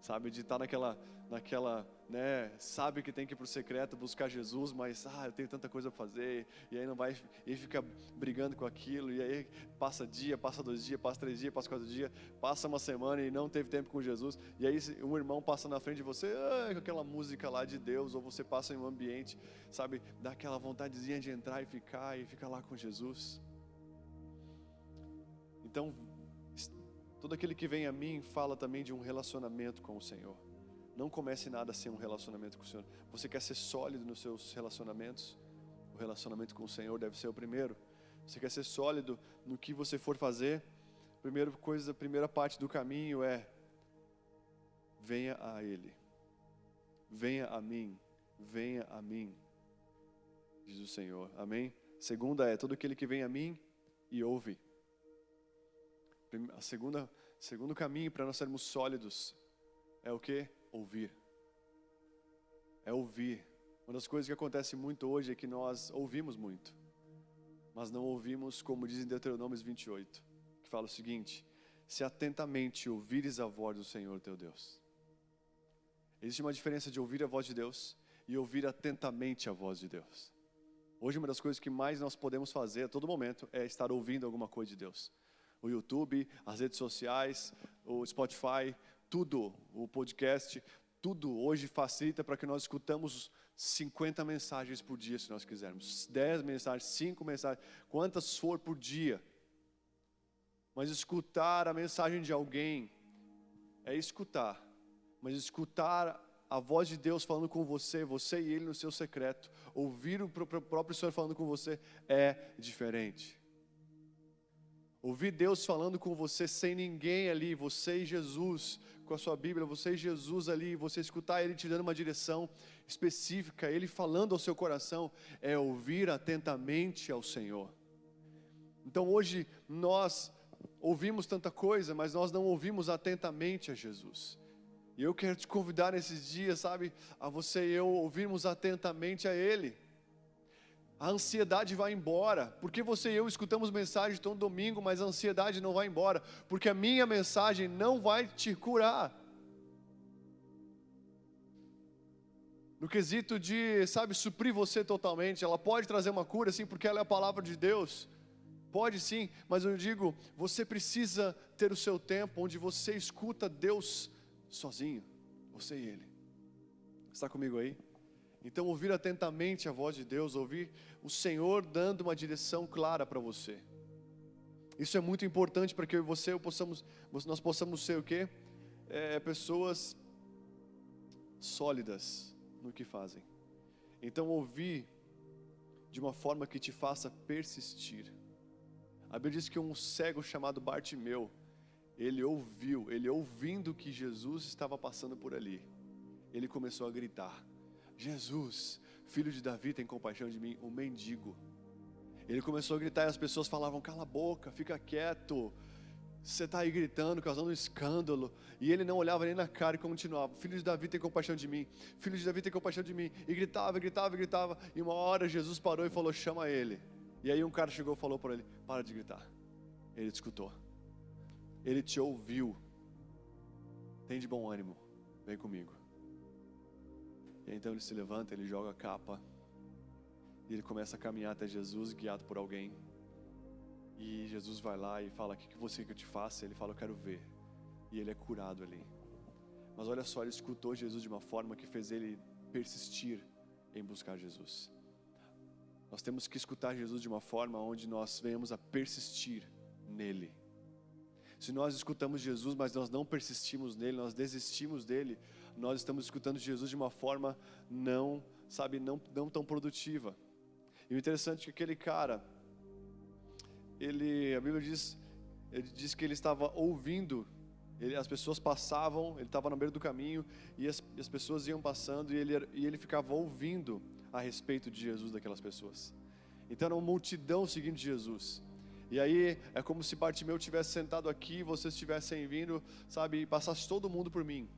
Sabe, de estar naquela, naquela, né, sabe que tem que ir para o secreto buscar Jesus, mas, ah, eu tenho tanta coisa para fazer, e aí não vai, e fica brigando com aquilo, e aí passa dia, passa dois dias, passa três dias, passa quatro dias, passa uma semana e não teve tempo com Jesus, e aí um irmão passa na frente de você, ah, com aquela música lá de Deus, ou você passa em um ambiente, sabe, dá aquela vontadezinha de entrar e ficar, e ficar lá com Jesus. Então, Todo aquele que vem a mim fala também de um relacionamento com o Senhor. Não comece nada sem um relacionamento com o Senhor. Você quer ser sólido nos seus relacionamentos? O relacionamento com o Senhor deve ser o primeiro. Você quer ser sólido no que você for fazer? Primeira coisa, a primeira parte do caminho é venha a Ele. Venha a mim. Venha a mim. Diz o Senhor. Amém? Segunda é todo aquele que vem a mim e ouve. A segunda, segundo caminho para nós sermos sólidos é o que? Ouvir. É ouvir. Uma das coisas que acontece muito hoje é que nós ouvimos muito, mas não ouvimos, como diz em Deuteronômio 28, que fala o seguinte: se atentamente ouvires a voz do Senhor teu Deus. Existe uma diferença de ouvir a voz de Deus e ouvir atentamente a voz de Deus. Hoje, uma das coisas que mais nós podemos fazer a todo momento é estar ouvindo alguma coisa de Deus o YouTube, as redes sociais, o Spotify, tudo, o podcast, tudo hoje facilita para que nós escutamos 50 mensagens por dia, se nós quisermos, 10 mensagens, 5 mensagens, quantas for por dia. Mas escutar a mensagem de alguém é escutar, mas escutar a voz de Deus falando com você, você e ele no seu secreto, ouvir o próprio Senhor falando com você é diferente. Ouvir Deus falando com você sem ninguém ali, você e Jesus, com a sua Bíblia, você e Jesus ali, você escutar Ele te dando uma direção específica, Ele falando ao seu coração, é ouvir atentamente ao Senhor. Então hoje nós ouvimos tanta coisa, mas nós não ouvimos atentamente a Jesus. E eu quero te convidar nesses dias, sabe, a você e eu ouvirmos atentamente a Ele a ansiedade vai embora. Porque você e eu escutamos mensagem todo domingo, mas a ansiedade não vai embora. Porque a minha mensagem não vai te curar. No quesito de, sabe, suprir você totalmente, ela pode trazer uma cura, sim, porque ela é a palavra de Deus. Pode sim, mas eu digo, você precisa ter o seu tempo onde você escuta Deus sozinho, você e Ele. Está comigo aí? Então, ouvir atentamente a voz de Deus, ouvir o Senhor dando uma direção clara para você. Isso é muito importante para que eu e você eu possamos, nós possamos ser o quê? É, pessoas sólidas no que fazem. Então, ouvir de uma forma que te faça persistir. A Bíblia diz que um cego chamado Bartimeu, ele ouviu, ele ouvindo que Jesus estava passando por ali, ele começou a gritar. Jesus, filho de Davi, tem compaixão de mim, o mendigo. Ele começou a gritar e as pessoas falavam: Cala a boca, fica quieto. Você está aí gritando, causando um escândalo. E ele não olhava nem na cara e continuava: Filho de Davi, tem compaixão de mim. Filho de Davi, tem compaixão de mim. E gritava, gritava, gritava. E uma hora Jesus parou e falou: Chama ele. E aí um cara chegou e falou para ele: Para de gritar. Ele te escutou. Ele te ouviu. Tem de bom ânimo. Vem comigo. E então ele se levanta, ele joga a capa, E ele começa a caminhar até Jesus, guiado por alguém. E Jesus vai lá e fala: O que você quer que eu te faça? Ele fala: Eu quero ver. E ele é curado ali. Mas olha só, ele escutou Jesus de uma forma que fez ele persistir em buscar Jesus. Nós temos que escutar Jesus de uma forma onde nós venhamos a persistir nele. Se nós escutamos Jesus, mas nós não persistimos nele, nós desistimos dele, nós estamos escutando Jesus de uma forma não, sabe, não, não tão produtiva. E o interessante é que aquele cara, ele, a Bíblia diz, ele diz que ele estava ouvindo, ele, as pessoas passavam, ele estava no meio do caminho e as, as pessoas iam passando e ele, e ele ficava ouvindo a respeito de Jesus daquelas pessoas. Então era uma multidão seguindo Jesus. E aí é como se Bartimeu tivesse sentado aqui, vocês estivessem vindo, sabe, e passasse todo mundo por mim.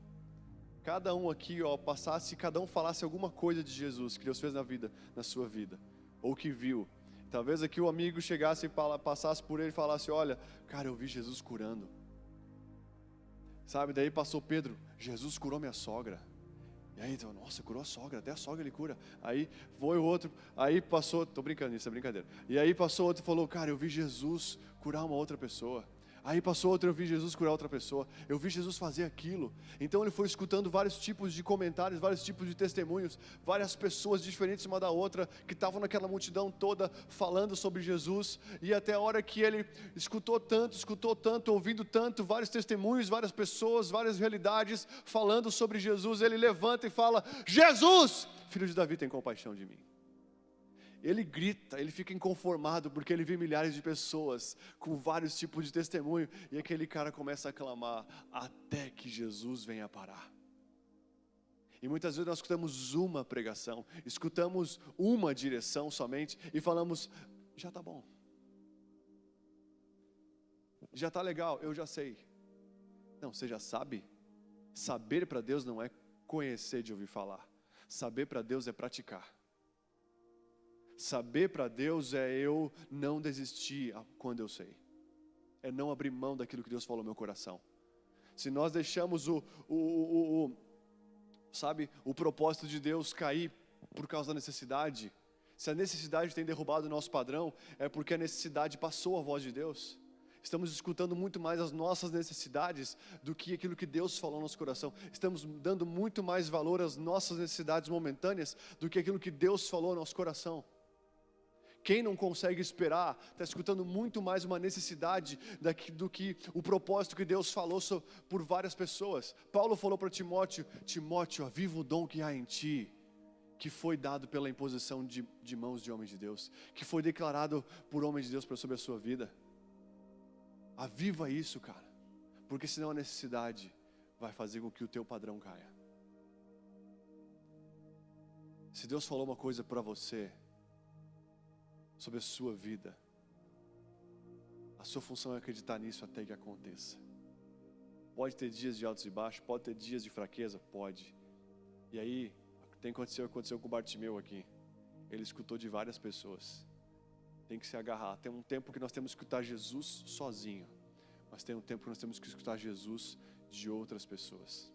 Cada um aqui, ó, passasse, cada um falasse alguma coisa de Jesus que Deus fez na vida, na sua vida, ou que viu. Talvez aqui o amigo chegasse e passasse por ele e falasse: Olha, cara, eu vi Jesus curando. Sabe, daí passou Pedro: Jesus curou minha sogra. E aí, então, nossa, curou a sogra, até a sogra ele cura. Aí foi o outro, aí passou, tô brincando, isso é brincadeira. E aí passou outro e falou, cara, eu vi Jesus curar uma outra pessoa. Aí passou outro, eu vi Jesus curar outra pessoa. Eu vi Jesus fazer aquilo. Então ele foi escutando vários tipos de comentários, vários tipos de testemunhos, várias pessoas diferentes uma da outra que estavam naquela multidão toda falando sobre Jesus. E até a hora que ele escutou tanto, escutou tanto, ouvindo tanto, vários testemunhos, várias pessoas, várias realidades falando sobre Jesus, ele levanta e fala: Jesus, filho de Davi, tem compaixão de mim ele grita, ele fica inconformado porque ele vê milhares de pessoas com vários tipos de testemunho e aquele cara começa a clamar até que Jesus venha parar. E muitas vezes nós escutamos uma pregação, escutamos uma direção somente e falamos: já está bom, já está legal, eu já sei. Não, você já sabe? Saber para Deus não é conhecer de ouvir falar, saber para Deus é praticar. Saber para Deus é eu não desistir quando eu sei, é não abrir mão daquilo que Deus falou no meu coração. Se nós deixamos o, o, o, o sabe, o propósito de Deus cair por causa da necessidade, se a necessidade tem derrubado o nosso padrão, é porque a necessidade passou a voz de Deus. Estamos escutando muito mais as nossas necessidades do que aquilo que Deus falou no nosso coração. Estamos dando muito mais valor às nossas necessidades momentâneas do que aquilo que Deus falou no nosso coração. Quem não consegue esperar, está escutando muito mais uma necessidade do que o propósito que Deus falou por várias pessoas. Paulo falou para Timóteo: Timóteo, aviva o dom que há em ti, que foi dado pela imposição de, de mãos de homens de Deus, que foi declarado por homens de Deus sobre a sua vida. Aviva isso, cara, porque senão a necessidade vai fazer com que o teu padrão caia. Se Deus falou uma coisa para você, sobre a sua vida. A sua função é acreditar nisso até que aconteça. Pode ter dias de altos e baixos, pode ter dias de fraqueza, pode. E aí, tem aconteceu, aconteceu com o Bartimeu aqui. Ele escutou de várias pessoas. Tem que se agarrar. Tem um tempo que nós temos que escutar Jesus sozinho, mas tem um tempo que nós temos que escutar Jesus de outras pessoas.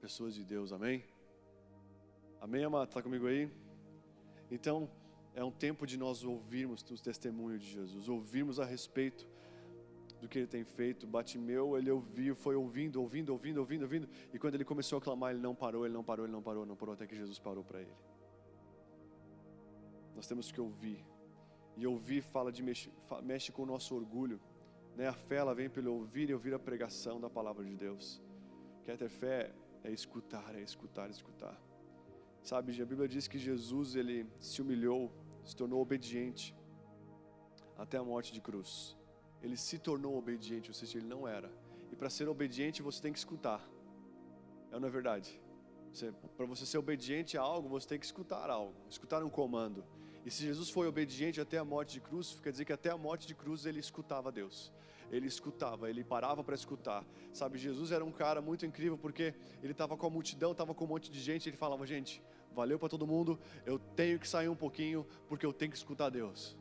Pessoas de Deus, amém? Amém, amado? Está comigo aí? Então, é um tempo de nós ouvirmos o testemunho de Jesus, ouvirmos a respeito do que ele tem feito. Batimeu, ele ouviu, foi ouvindo, ouvindo, ouvindo, ouvindo, ouvindo, e quando ele começou a clamar, ele não parou, ele não parou, ele não parou, não parou, até que Jesus parou para ele. Nós temos que ouvir. E ouvir fala de mexe, mexe com o nosso orgulho. Né? A fé ela vem pelo ouvir e ouvir a pregação da palavra de Deus. Quer ter fé é escutar, é escutar, é escutar. Sabe, a Bíblia diz que Jesus ele se humilhou, se tornou obediente até a morte de cruz. Ele se tornou obediente, ou seja, ele não era. E para ser obediente você tem que escutar. É ou não é verdade? Para você ser obediente a algo, você tem que escutar algo, escutar um comando. E se Jesus foi obediente até a morte de cruz, quer dizer que até a morte de cruz ele escutava Deus. Ele escutava, ele parava para escutar. Sabe, Jesus era um cara muito incrível porque ele estava com a multidão, estava com um monte de gente, ele falava: "Gente, valeu para todo mundo, eu tenho que sair um pouquinho porque eu tenho que escutar Deus.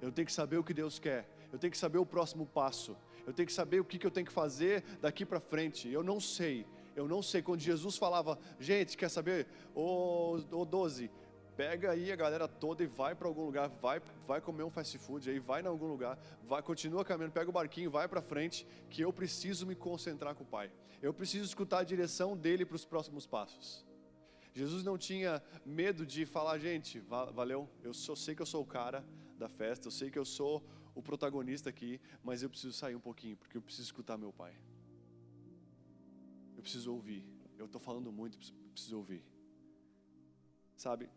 Eu tenho que saber o que Deus quer. Eu tenho que saber o próximo passo. Eu tenho que saber o que, eu tenho que fazer daqui para frente. Eu não sei. Eu não sei. Quando Jesus falava, gente, quer saber? Ô, ô 12, Pega aí a galera toda e vai para algum lugar, vai, vai comer um fast food aí, vai em algum lugar, vai, continua caminhando, pega o barquinho, vai para frente, que eu preciso me concentrar com o Pai. Eu preciso escutar a direção dele para os próximos passos. Jesus não tinha medo de falar, gente, valeu, eu só sei que eu sou o cara da festa, eu sei que eu sou o protagonista aqui, mas eu preciso sair um pouquinho, porque eu preciso escutar meu Pai. Eu preciso ouvir. Eu estou falando muito, preciso ouvir. Sabe,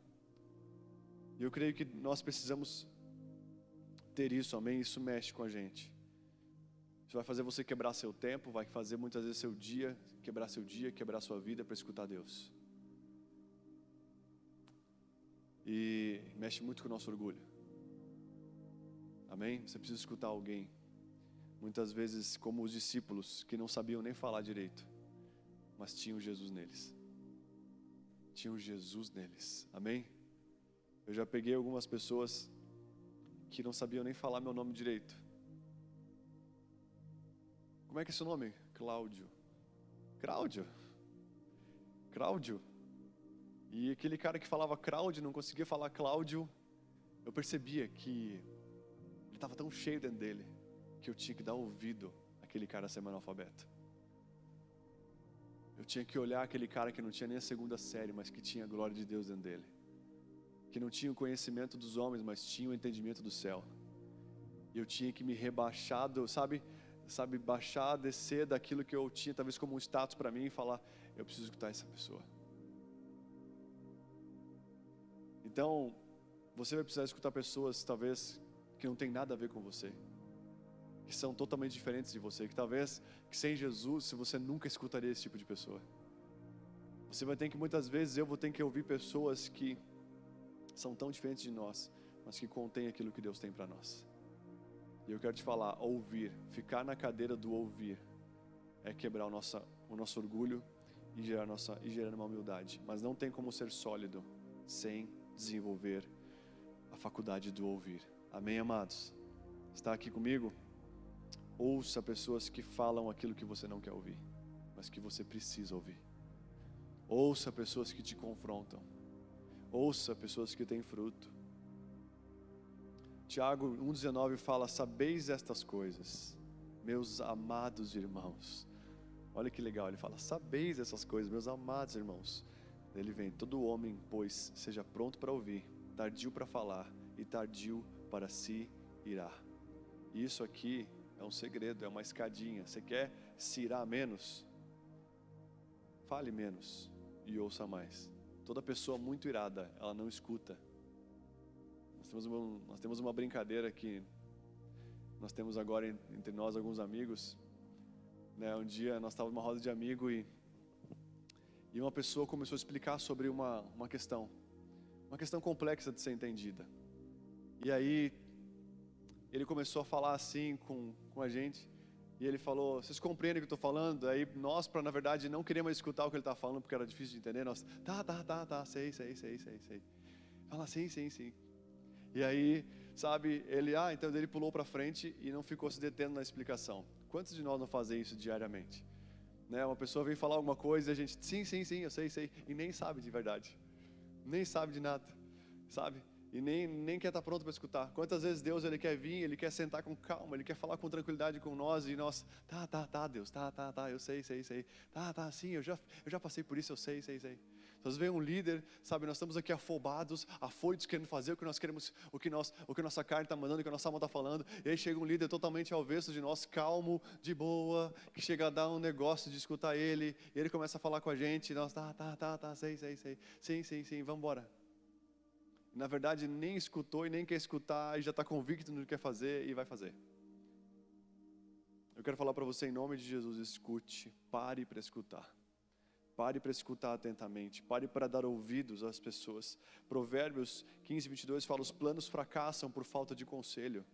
e eu creio que nós precisamos ter isso, amém? Isso mexe com a gente. Isso vai fazer você quebrar seu tempo, vai fazer muitas vezes seu dia, quebrar seu dia, quebrar sua vida para escutar Deus. E mexe muito com o nosso orgulho. Amém? Você precisa escutar alguém. Muitas vezes, como os discípulos, que não sabiam nem falar direito, mas tinham Jesus neles. Tinham Jesus neles. Amém? Eu já peguei algumas pessoas que não sabiam nem falar meu nome direito. Como é que é seu nome? Cláudio. Cláudio. Cláudio. E aquele cara que falava Cláudio não conseguia falar Cláudio. Eu percebia que ele estava tão cheio dentro dele que eu tinha que dar ouvido àquele cara ser analfabeto. Eu tinha que olhar aquele cara que não tinha nem a segunda série, mas que tinha a glória de Deus dentro dele que não tinha o conhecimento dos homens, mas tinha o entendimento do céu. E eu tinha que me rebaixar, do, sabe, sabe, baixar, descer daquilo que eu tinha, talvez como um status para mim, e falar: eu preciso escutar essa pessoa. Então, você vai precisar escutar pessoas, talvez, que não tem nada a ver com você, que são totalmente diferentes de você, que talvez, que sem Jesus, você nunca escutaria esse tipo de pessoa. Você vai ter que, muitas vezes, eu vou ter que ouvir pessoas que são tão diferentes de nós, mas que contêm aquilo que Deus tem para nós. E eu quero te falar, ouvir, ficar na cadeira do ouvir, é quebrar o nosso, o nosso orgulho e gerar, nossa, e gerar uma humildade. Mas não tem como ser sólido sem desenvolver a faculdade do ouvir. Amém, amados? Está aqui comigo? Ouça pessoas que falam aquilo que você não quer ouvir, mas que você precisa ouvir. Ouça pessoas que te confrontam Ouça pessoas que têm fruto. Tiago 1,19 fala: Sabeis estas coisas, meus amados irmãos. Olha que legal, ele fala: Sabeis essas coisas, meus amados irmãos. Ele vem: Todo homem, pois, seja pronto para ouvir, tardio para falar e tardio para se irar. Isso aqui é um segredo, é uma escadinha. Você quer se irar menos? Fale menos e ouça mais. Toda pessoa muito irada, ela não escuta. Nós temos uma, nós temos uma brincadeira que nós temos agora entre nós alguns amigos. Né? Um dia nós estávamos numa roda de amigo e e uma pessoa começou a explicar sobre uma, uma questão, uma questão complexa de ser entendida. E aí ele começou a falar assim com, com a gente. E ele falou: Vocês compreendem o que eu estou falando? Aí nós, para na verdade, não queríamos escutar o que ele estava falando, porque era difícil de entender. Nós, tá, tá, tá, tá, sei, sei, sei, sei, sei. Fala, sim, sim, sim. E aí, sabe, ele, ah, então ele pulou para frente e não ficou se detendo na explicação. Quantos de nós não fazem isso diariamente? Né? Uma pessoa vem falar alguma coisa e a gente, sim, sim, sim, eu sei, sei, e nem sabe de verdade, nem sabe de nada, sabe? e nem, nem quer estar pronto para escutar. Quantas vezes Deus ele quer vir, ele quer sentar com calma, ele quer falar com tranquilidade com nós e nós, tá, tá, tá, Deus, tá, tá, tá, eu sei, sei, sei, tá, tá, sim, eu já, eu já passei por isso, eu sei, sei, sei. Às vezes um líder, sabe, nós estamos aqui afobados, afoitos, querendo fazer o que nós queremos, o que, nós, o que nossa carne está mandando, o que nossa alma está falando, e aí chega um líder totalmente ao avesso de nós, calmo, de boa, que chega a dar um negócio de escutar ele, e ele começa a falar com a gente, e nós, tá, tá, tá, tá, sei, sei, sei, sim, sim, sim, vamos embora na verdade nem escutou e nem quer escutar e já está convicto no que quer fazer e vai fazer. Eu quero falar para você em nome de Jesus: escute, pare para escutar. Pare para escutar atentamente, pare para dar ouvidos às pessoas. Provérbios 15, 22 fala: os planos fracassam por falta de conselho,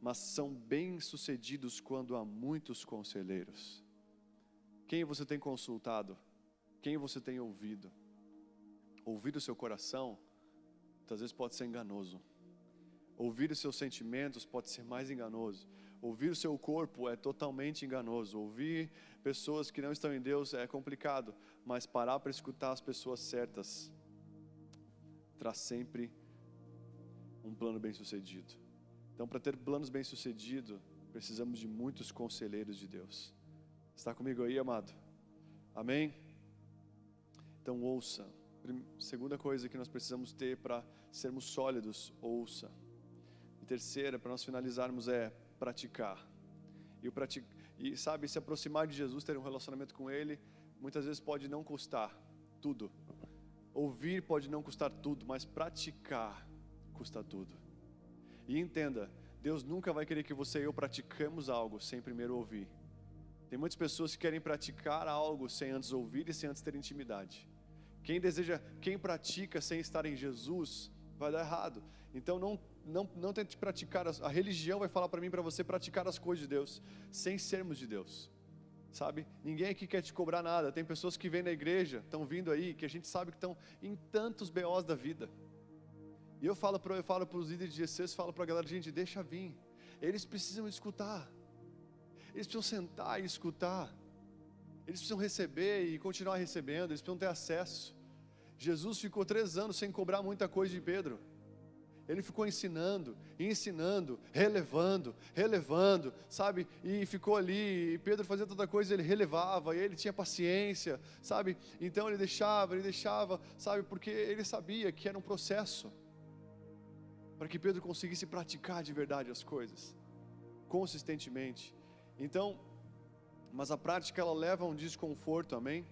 mas são bem-sucedidos quando há muitos conselheiros. Quem você tem consultado? Quem você tem ouvido? Ouvir o seu coração muitas vezes pode ser enganoso. Ouvir os seus sentimentos pode ser mais enganoso. Ouvir o seu corpo é totalmente enganoso. Ouvir pessoas que não estão em Deus é complicado, mas parar para escutar as pessoas certas traz sempre um plano bem sucedido. Então, para ter planos bem sucedidos, precisamos de muitos conselheiros de Deus. Está comigo aí, amado? Amém? Então, ouça. Segunda coisa que nós precisamos ter para sermos sólidos, ouça. E terceira, para nós finalizarmos, é praticar. E, pratic... e sabe, se aproximar de Jesus, ter um relacionamento com Ele, muitas vezes pode não custar tudo. Ouvir pode não custar tudo, mas praticar custa tudo. E entenda, Deus nunca vai querer que você e eu praticamos algo sem primeiro ouvir. Tem muitas pessoas que querem praticar algo sem antes ouvir e sem antes ter intimidade. Quem deseja, quem pratica sem estar em Jesus, vai dar errado. Então não não, não tente praticar, a religião vai falar para mim para você praticar as coisas de Deus, sem sermos de Deus sabe? Ninguém aqui quer te cobrar nada. Tem pessoas que vêm na igreja, estão vindo aí, que a gente sabe que estão em tantos BOs da vida. E eu falo para eu falo para os líderes de GCs, falo para a galera, gente, deixa vir. Eles precisam escutar. Eles precisam sentar e escutar. Eles precisam receber e continuar recebendo. Eles precisam ter acesso. Jesus ficou três anos sem cobrar muita coisa de Pedro. Ele ficou ensinando, ensinando, relevando, relevando, sabe? E ficou ali, e Pedro fazia toda coisa, ele relevava, e ele tinha paciência, sabe? Então ele deixava, ele deixava, sabe? Porque ele sabia que era um processo para que Pedro conseguisse praticar de verdade as coisas, consistentemente. Então, mas a prática ela leva a um desconforto, amém?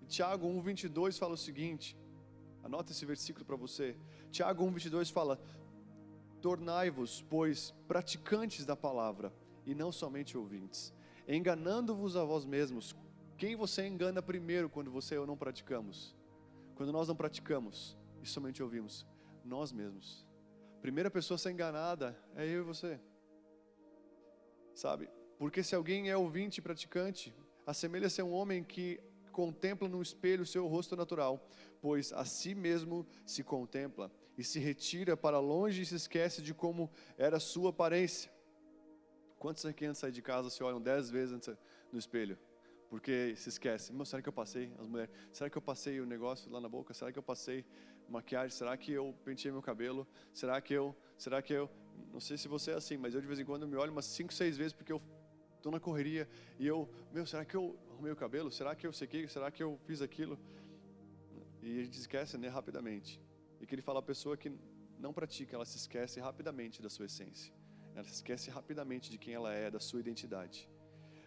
E Tiago 1:22 fala o seguinte: Anota esse versículo para você. Tiago 1:22 fala: Tornai-vos, pois, praticantes da palavra e não somente ouvintes, enganando-vos a vós mesmos. Quem você engana primeiro quando você ou não praticamos? Quando nós não praticamos e somente ouvimos, nós mesmos primeira pessoa a ser enganada é eu e você. Sabe? Porque se alguém é ouvinte e praticante, assemelha-se a um homem que contempla no espelho o seu rosto natural, pois a si mesmo se contempla e se retira para longe e se esquece de como era sua aparência. Quantos aqui antes de sair de casa se olham dez vezes no espelho? Porque se esquece, será que eu passei? As mulheres, será que eu passei o negócio lá na boca? Será que eu passei maquiagem? Será que eu pentei meu cabelo? Será que eu, será que eu, não sei se você é assim, mas eu de vez em quando me olho umas 5, 6 vezes porque eu estou na correria e eu, meu, será que eu arrumei o cabelo? Será que eu sequei? Será que eu fiz aquilo? E a gente esquece, né, rapidamente. E que ele fala a pessoa que não pratica, ela se esquece rapidamente da sua essência. Ela se esquece rapidamente de quem ela é, da sua identidade.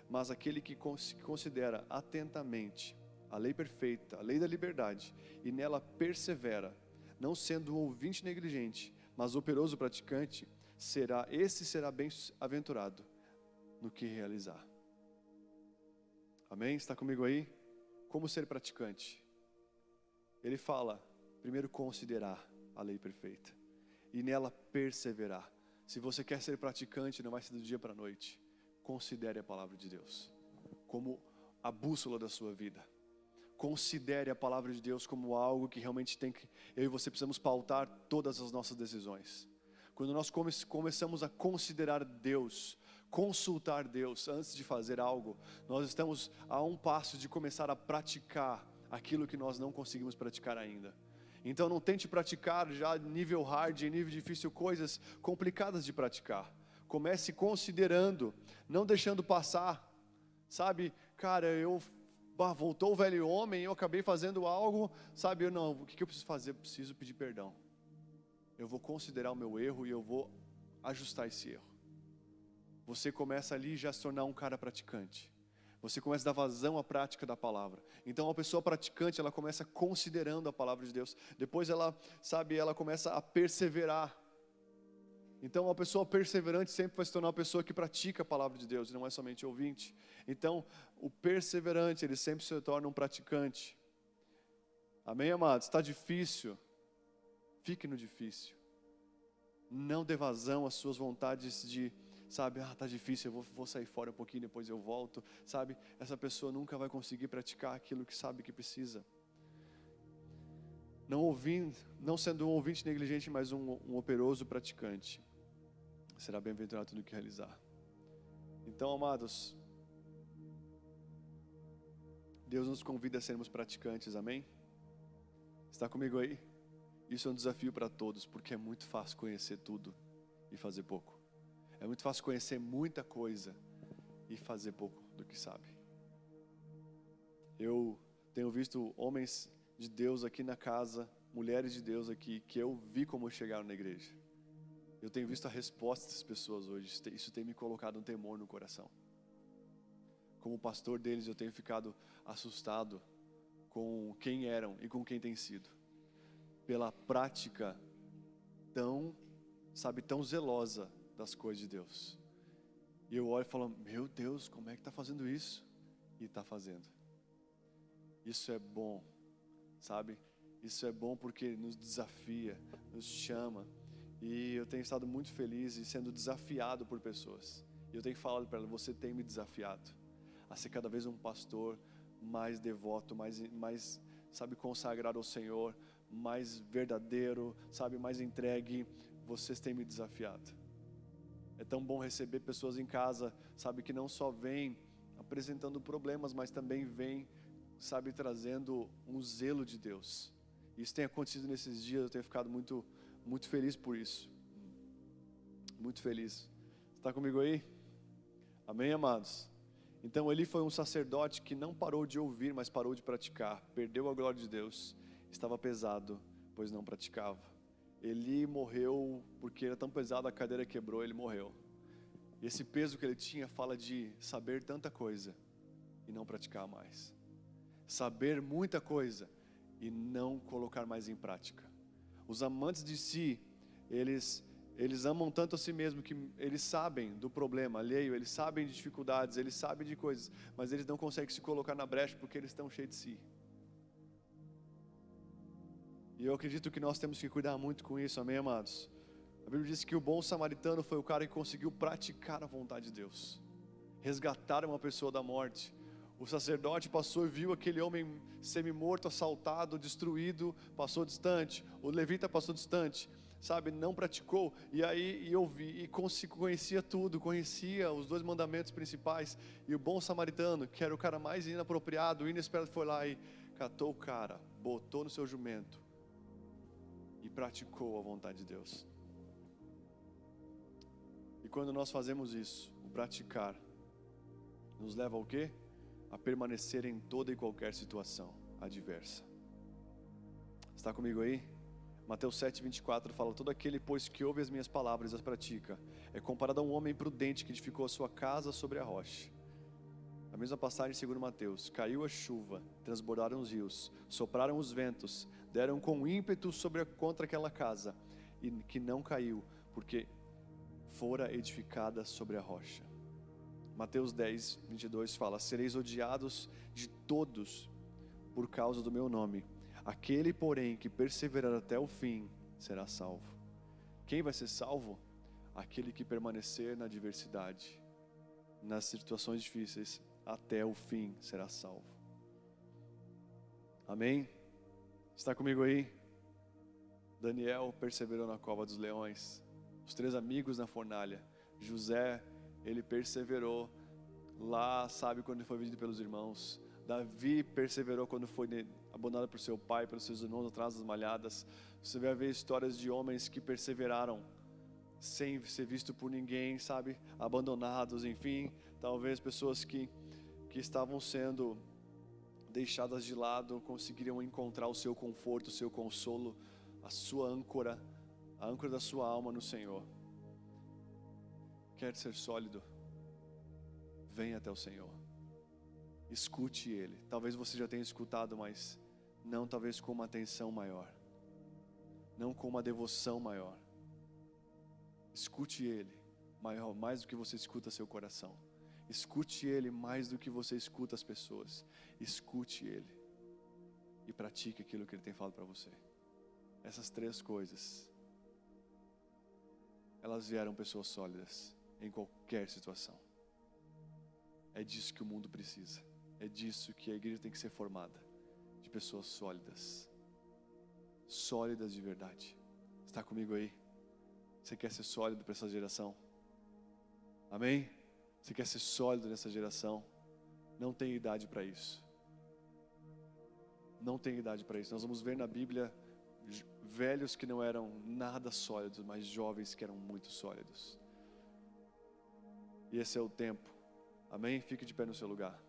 Mas aquele que considera atentamente a lei perfeita, a lei da liberdade, e nela persevera, não sendo um ouvinte negligente, mas operoso praticante, será esse será bem-aventurado no que realizar. Amém? Está comigo aí? Como ser praticante? Ele fala, primeiro considerar a lei perfeita e nela perseverar. Se você quer ser praticante, não vai ser do dia para a noite. Considere a palavra de Deus como a bússola da sua vida considere a palavra de Deus como algo que realmente tem que, eu e você precisamos pautar todas as nossas decisões. Quando nós come, começamos a considerar Deus, consultar Deus antes de fazer algo, nós estamos a um passo de começar a praticar aquilo que nós não conseguimos praticar ainda. Então não tente praticar já nível hard, nível difícil, coisas complicadas de praticar. Comece considerando, não deixando passar. Sabe, cara, eu bah, voltou o velho homem, eu acabei fazendo algo, sabe? Eu, não, o que eu preciso fazer? Eu preciso pedir perdão. Eu vou considerar o meu erro e eu vou ajustar esse erro. Você começa ali já a se tornar um cara praticante. Você começa a dar vazão à prática da palavra. Então, a pessoa praticante, ela começa considerando a palavra de Deus. Depois, ela, sabe, ela começa a perseverar então, uma pessoa perseverante sempre vai se tornar uma pessoa que pratica a palavra de Deus, não é somente ouvinte. Então, o perseverante, ele sempre se torna um praticante. Amém, amados? Está difícil. Fique no difícil. Não dê vazão às suas vontades de, sabe, ah, está difícil, eu vou, vou sair fora um pouquinho, depois eu volto. Sabe, essa pessoa nunca vai conseguir praticar aquilo que sabe que precisa. Não ouvindo, não sendo um ouvinte negligente, mas um, um operoso praticante será bem-aventurado tudo que realizar. Então, amados, Deus nos convida a sermos praticantes, amém? Está comigo aí? Isso é um desafio para todos, porque é muito fácil conhecer tudo e fazer pouco. É muito fácil conhecer muita coisa e fazer pouco do que sabe. Eu tenho visto homens de Deus aqui na casa, mulheres de Deus aqui, que eu vi como chegaram na igreja. Eu tenho visto a resposta das pessoas hoje, isso tem me colocado um temor no coração. Como pastor deles, eu tenho ficado assustado com quem eram e com quem têm sido, pela prática tão, sabe, tão zelosa das coisas de Deus. E eu olho e falo: Meu Deus, como é que está fazendo isso? E está fazendo. Isso é bom, sabe? Isso é bom porque nos desafia, nos chama. E eu tenho estado muito feliz e sendo desafiado por pessoas. E eu tenho falado para ela: Você tem me desafiado a ser cada vez um pastor mais devoto, mais, mais sabe, consagrado ao Senhor, mais verdadeiro, sabe, mais entregue. Vocês têm me desafiado. É tão bom receber pessoas em casa, sabe, que não só vêm apresentando problemas, mas também vêm, sabe, trazendo um zelo de Deus. Isso tem acontecido nesses dias, eu tenho ficado muito, muito feliz por isso. Muito feliz. Está comigo aí? Amém, amados? Então ele foi um sacerdote que não parou de ouvir, mas parou de praticar. Perdeu a glória de Deus. Estava pesado, pois não praticava. Ele morreu porque era tão pesado, a cadeira quebrou, ele morreu. E esse peso que ele tinha fala de saber tanta coisa e não praticar mais. Saber muita coisa e não colocar mais em prática. Os amantes de si, eles eles amam tanto a si mesmo que eles sabem do problema alheio, eles sabem de dificuldades, eles sabem de coisas, mas eles não conseguem se colocar na brecha porque eles estão cheios de si. E eu acredito que nós temos que cuidar muito com isso, amém, amados? A Bíblia diz que o bom samaritano foi o cara que conseguiu praticar a vontade de Deus, resgatar uma pessoa da morte. O sacerdote passou e viu aquele homem semi-morto, assaltado, destruído, passou distante. O levita passou distante sabe, não praticou, e aí eu vi, e conhecia tudo, conhecia os dois mandamentos principais, e o bom samaritano, que era o cara mais inapropriado, inesperado, foi lá e catou o cara, botou no seu jumento, e praticou a vontade de Deus. E quando nós fazemos isso, o praticar, nos leva ao quê? A permanecer em toda e qualquer situação adversa. Está comigo aí? Mateus 7, 24 fala: Todo aquele, pois, que ouve as minhas palavras e as pratica, é comparado a um homem prudente que edificou a sua casa sobre a rocha. A mesma passagem, segundo Mateus: Caiu a chuva, transbordaram os rios, sopraram os ventos, deram com ímpeto sobre contra aquela casa, e que não caiu, porque fora edificada sobre a rocha. Mateus 10, 22 fala: Sereis odiados de todos por causa do meu nome Aquele, porém, que perseverar até o fim será salvo. Quem vai ser salvo? Aquele que permanecer na adversidade, nas situações difíceis, até o fim será salvo. Amém? Está comigo aí? Daniel perseverou na cova dos leões. Os três amigos na fornalha. José, ele perseverou lá, sabe quando foi vendido pelos irmãos. Davi perseverou quando foi abandonado por seu pai, pelos seus irmãos atrás das malhadas. Você vai ver histórias de homens que perseveraram sem ser visto por ninguém, sabe? Abandonados, enfim, talvez pessoas que que estavam sendo deixadas de lado conseguiriam encontrar o seu conforto, o seu consolo, a sua âncora, a âncora da sua alma no Senhor. Quer ser sólido? Venha até o Senhor. Escute Ele. Talvez você já tenha escutado, mas não talvez com uma atenção maior, não com uma devoção maior. Escute Ele maior, mais do que você escuta seu coração. Escute Ele mais do que você escuta as pessoas. Escute Ele e pratique aquilo que Ele tem falado para você. Essas três coisas, elas vieram pessoas sólidas em qualquer situação. É disso que o mundo precisa. É disso que a igreja tem que ser formada pessoas sólidas. Sólidas de verdade. Está comigo aí? Você quer ser sólido para essa geração? Amém? Você quer ser sólido nessa geração? Não tem idade para isso. Não tem idade para isso. Nós vamos ver na Bíblia velhos que não eram nada sólidos, mas jovens que eram muito sólidos. E esse é o tempo. Amém? Fique de pé no seu lugar.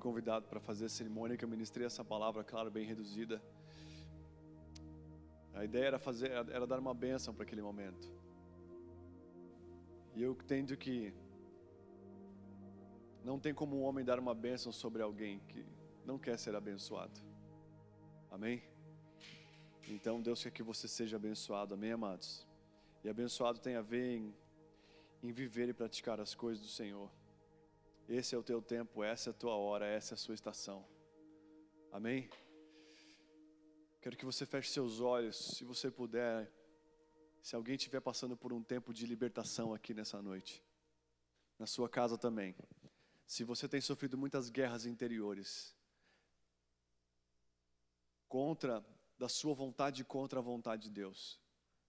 Convidado para fazer a cerimônia, que eu ministrei essa palavra, claro, bem reduzida. A ideia era fazer, era dar uma bênção para aquele momento. E eu entendo que não tem como um homem dar uma bênção sobre alguém que não quer ser abençoado. Amém? Então Deus quer que você seja abençoado, amém, amados? E abençoado tem a ver em em viver e praticar as coisas do Senhor. Esse é o teu tempo, essa é a tua hora, essa é a sua estação. Amém? Quero que você feche seus olhos, se você puder. Se alguém estiver passando por um tempo de libertação aqui nessa noite, na sua casa também. Se você tem sofrido muitas guerras interiores, contra, da sua vontade contra a vontade de Deus,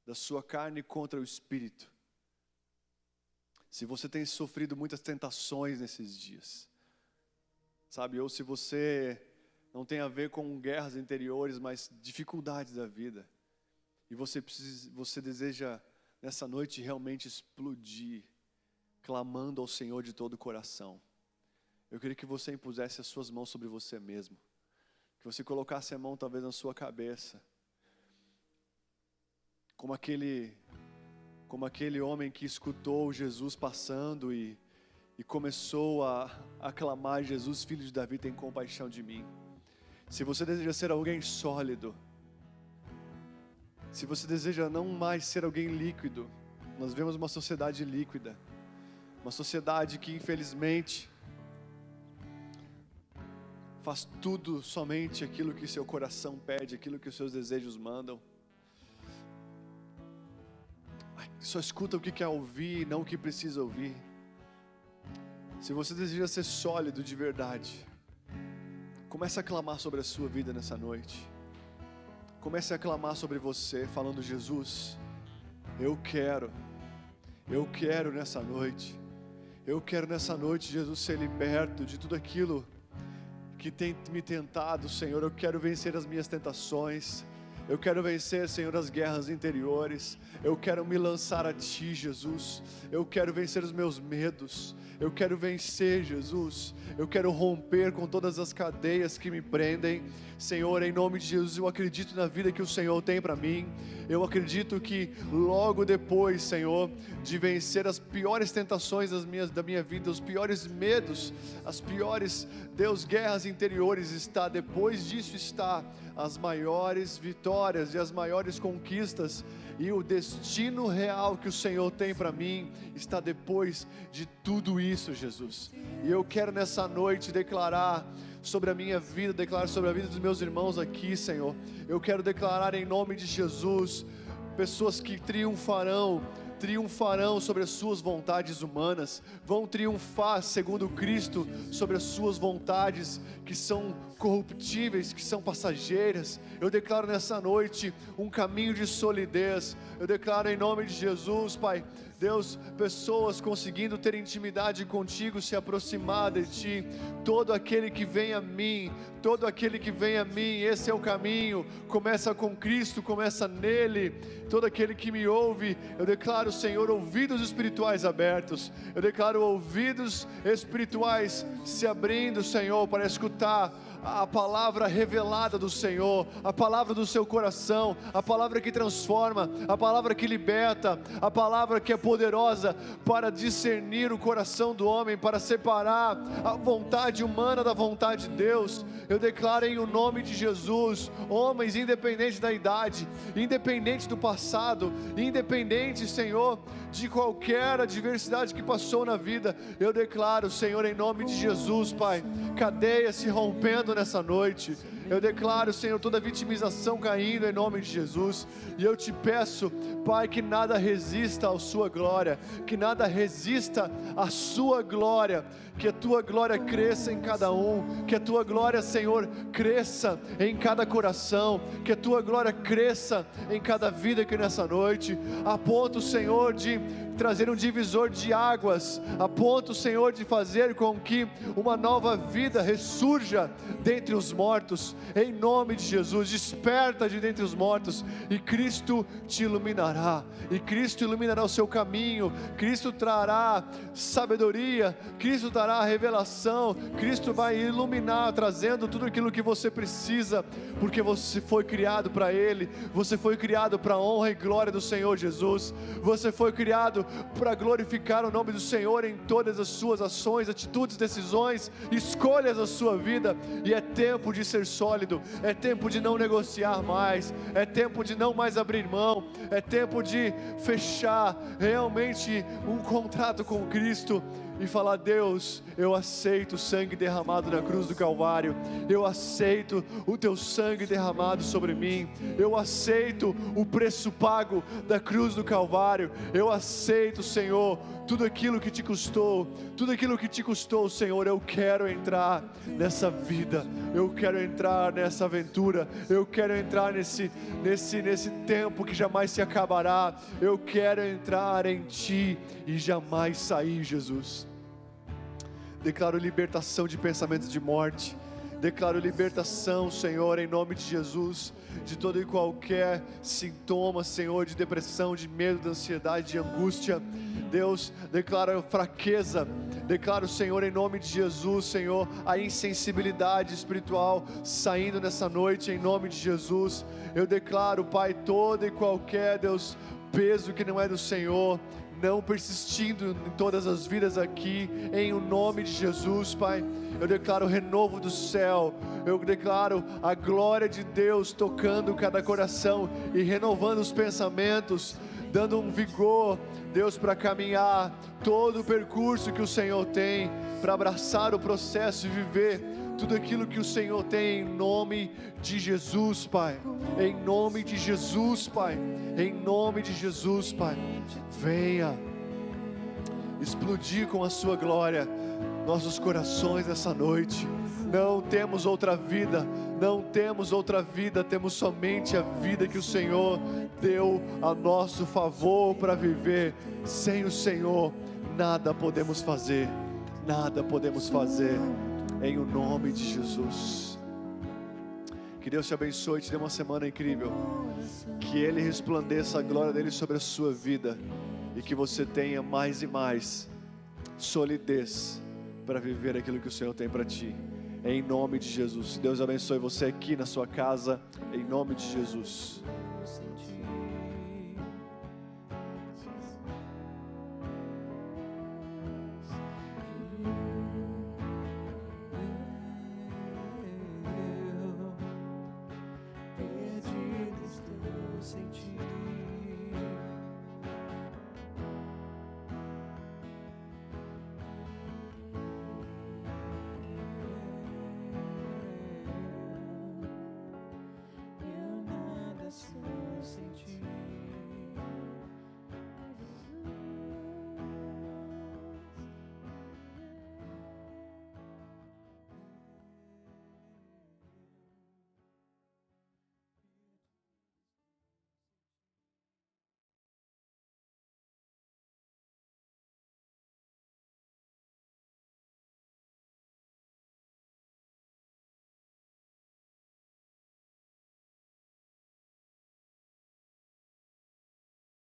da sua carne contra o espírito, se você tem sofrido muitas tentações nesses dias, sabe, ou se você não tem a ver com guerras interiores, mas dificuldades da vida, e você precisa, você deseja nessa noite realmente explodir, clamando ao Senhor de todo o coração. Eu queria que você impusesse as suas mãos sobre você mesmo, que você colocasse a mão talvez na sua cabeça, como aquele como aquele homem que escutou Jesus passando e, e começou a aclamar Jesus, filho de Davi, tem compaixão de mim. Se você deseja ser alguém sólido, se você deseja não mais ser alguém líquido, nós vemos uma sociedade líquida, uma sociedade que infelizmente faz tudo somente aquilo que seu coração pede, aquilo que os seus desejos mandam. Só escuta o que quer ouvir, não o que precisa ouvir. Se você deseja ser sólido de verdade, comece a clamar sobre a sua vida nessa noite. Comece a clamar sobre você, falando: Jesus, eu quero, eu quero nessa noite, eu quero nessa noite, Jesus, ser liberto de tudo aquilo que tem me tentado, Senhor. Eu quero vencer as minhas tentações. Eu quero vencer, Senhor, as guerras interiores. Eu quero me lançar a Ti, Jesus. Eu quero vencer os meus medos. Eu quero vencer, Jesus. Eu quero romper com todas as cadeias que me prendem. Senhor, em nome de Jesus, eu acredito na vida que o Senhor tem para mim. Eu acredito que logo depois, Senhor, de vencer as piores tentações das minhas, da minha vida, os piores medos, as piores, Deus, guerras interiores, está depois disso está as maiores vitórias e as maiores conquistas e o destino real que o Senhor tem para mim está depois de tudo isso, Jesus. E eu quero nessa noite declarar sobre a minha vida, declarar sobre a vida dos meus irmãos aqui, Senhor. Eu quero declarar em nome de Jesus pessoas que triunfarão triunfarão sobre as suas vontades humanas, vão triunfar segundo Cristo sobre as suas vontades que são corruptíveis, que são passageiras. Eu declaro nessa noite um caminho de solidez. Eu declaro em nome de Jesus, Pai, Deus, pessoas conseguindo ter intimidade contigo, se aproximar de ti. Todo aquele que vem a mim, todo aquele que vem a mim, esse é o caminho. Começa com Cristo, começa nele. Todo aquele que me ouve, eu declaro, Senhor, ouvidos espirituais abertos. Eu declaro ouvidos espirituais se abrindo, Senhor, para escutar a palavra revelada do Senhor, a palavra do seu coração, a palavra que transforma, a palavra que liberta, a palavra que é poderosa para discernir o coração do homem, para separar a vontade humana da vontade de Deus. Eu declaro em o nome de Jesus, homens, independente da idade, independente do passado, independente, Senhor, de qualquer adversidade que passou na vida, eu declaro, Senhor, em nome de Jesus, Pai, cadeias se rompendo nessa noite. Eu declaro, Senhor, toda vitimização caindo em nome de Jesus. E eu te peço, Pai, que nada resista à Sua glória, que nada resista à Sua glória, que a Tua glória cresça em cada um, que a Tua glória, Senhor, cresça em cada coração, que a Tua glória cresça em cada vida aqui nessa noite, a ponto, Senhor, de trazer um divisor de águas, a ponto, Senhor, de fazer com que uma nova vida ressurja dentre os mortos, em nome de Jesus. Desperta de dentre os mortos e Cristo te iluminará, e Cristo iluminará o seu caminho, Cristo trará sabedoria, Cristo trará revelação, Cristo vai iluminar, trazendo tudo aquilo que você precisa, porque você foi criado para Ele, você foi criado para a honra e glória do Senhor Jesus, você foi criado para glorificar o nome do Senhor em todas as suas ações, atitudes, decisões, escolhas da sua vida, e é tempo de ser sólido, é tempo de não negociar mais, é tempo de não mais abrir mão, é tempo de fechar realmente um contrato com Cristo e falar: Deus, eu aceito o sangue derramado na cruz do Calvário, eu aceito o teu sangue derramado sobre mim, eu aceito o preço pago da cruz do Calvário, eu aceito, Senhor, tudo aquilo que te custou, tudo aquilo que te custou, Senhor, eu quero entrar nessa vida, eu quero entrar nessa aventura, eu quero entrar nesse, nesse, nesse tempo que jamais se acabará, eu quero entrar em Ti e jamais sair, Jesus. Declaro libertação de pensamentos de morte. Declaro libertação, Senhor, em nome de Jesus, de todo e qualquer sintoma, Senhor, de depressão, de medo, de ansiedade, de angústia. Deus, declaro fraqueza. Declaro, Senhor, em nome de Jesus, Senhor, a insensibilidade espiritual saindo nessa noite, em nome de Jesus. Eu declaro, Pai, todo e qualquer, Deus, peso que não é do Senhor não persistindo em todas as vidas aqui, em o nome de Jesus, Pai. Eu declaro o renovo do céu, eu declaro a glória de Deus tocando cada coração e renovando os pensamentos, dando um vigor, Deus, para caminhar todo o percurso que o Senhor tem, para abraçar o processo e viver tudo aquilo que o Senhor tem em nome de Jesus, Pai. Em nome de Jesus, Pai. Em nome de Jesus, Pai. Venha explodir com a Sua glória nossos corações essa noite. Não temos outra vida, não temos outra vida, temos somente a vida que o Senhor deu a nosso favor para viver. Sem o Senhor, nada podemos fazer, nada podemos fazer em o nome de Jesus. Que Deus te abençoe e te dê uma semana incrível. Que Ele resplandeça a glória dele sobre a sua vida e que você tenha mais e mais solidez para viver aquilo que o Senhor tem para ti. Em nome de Jesus. Deus abençoe você aqui na sua casa, em nome de Jesus.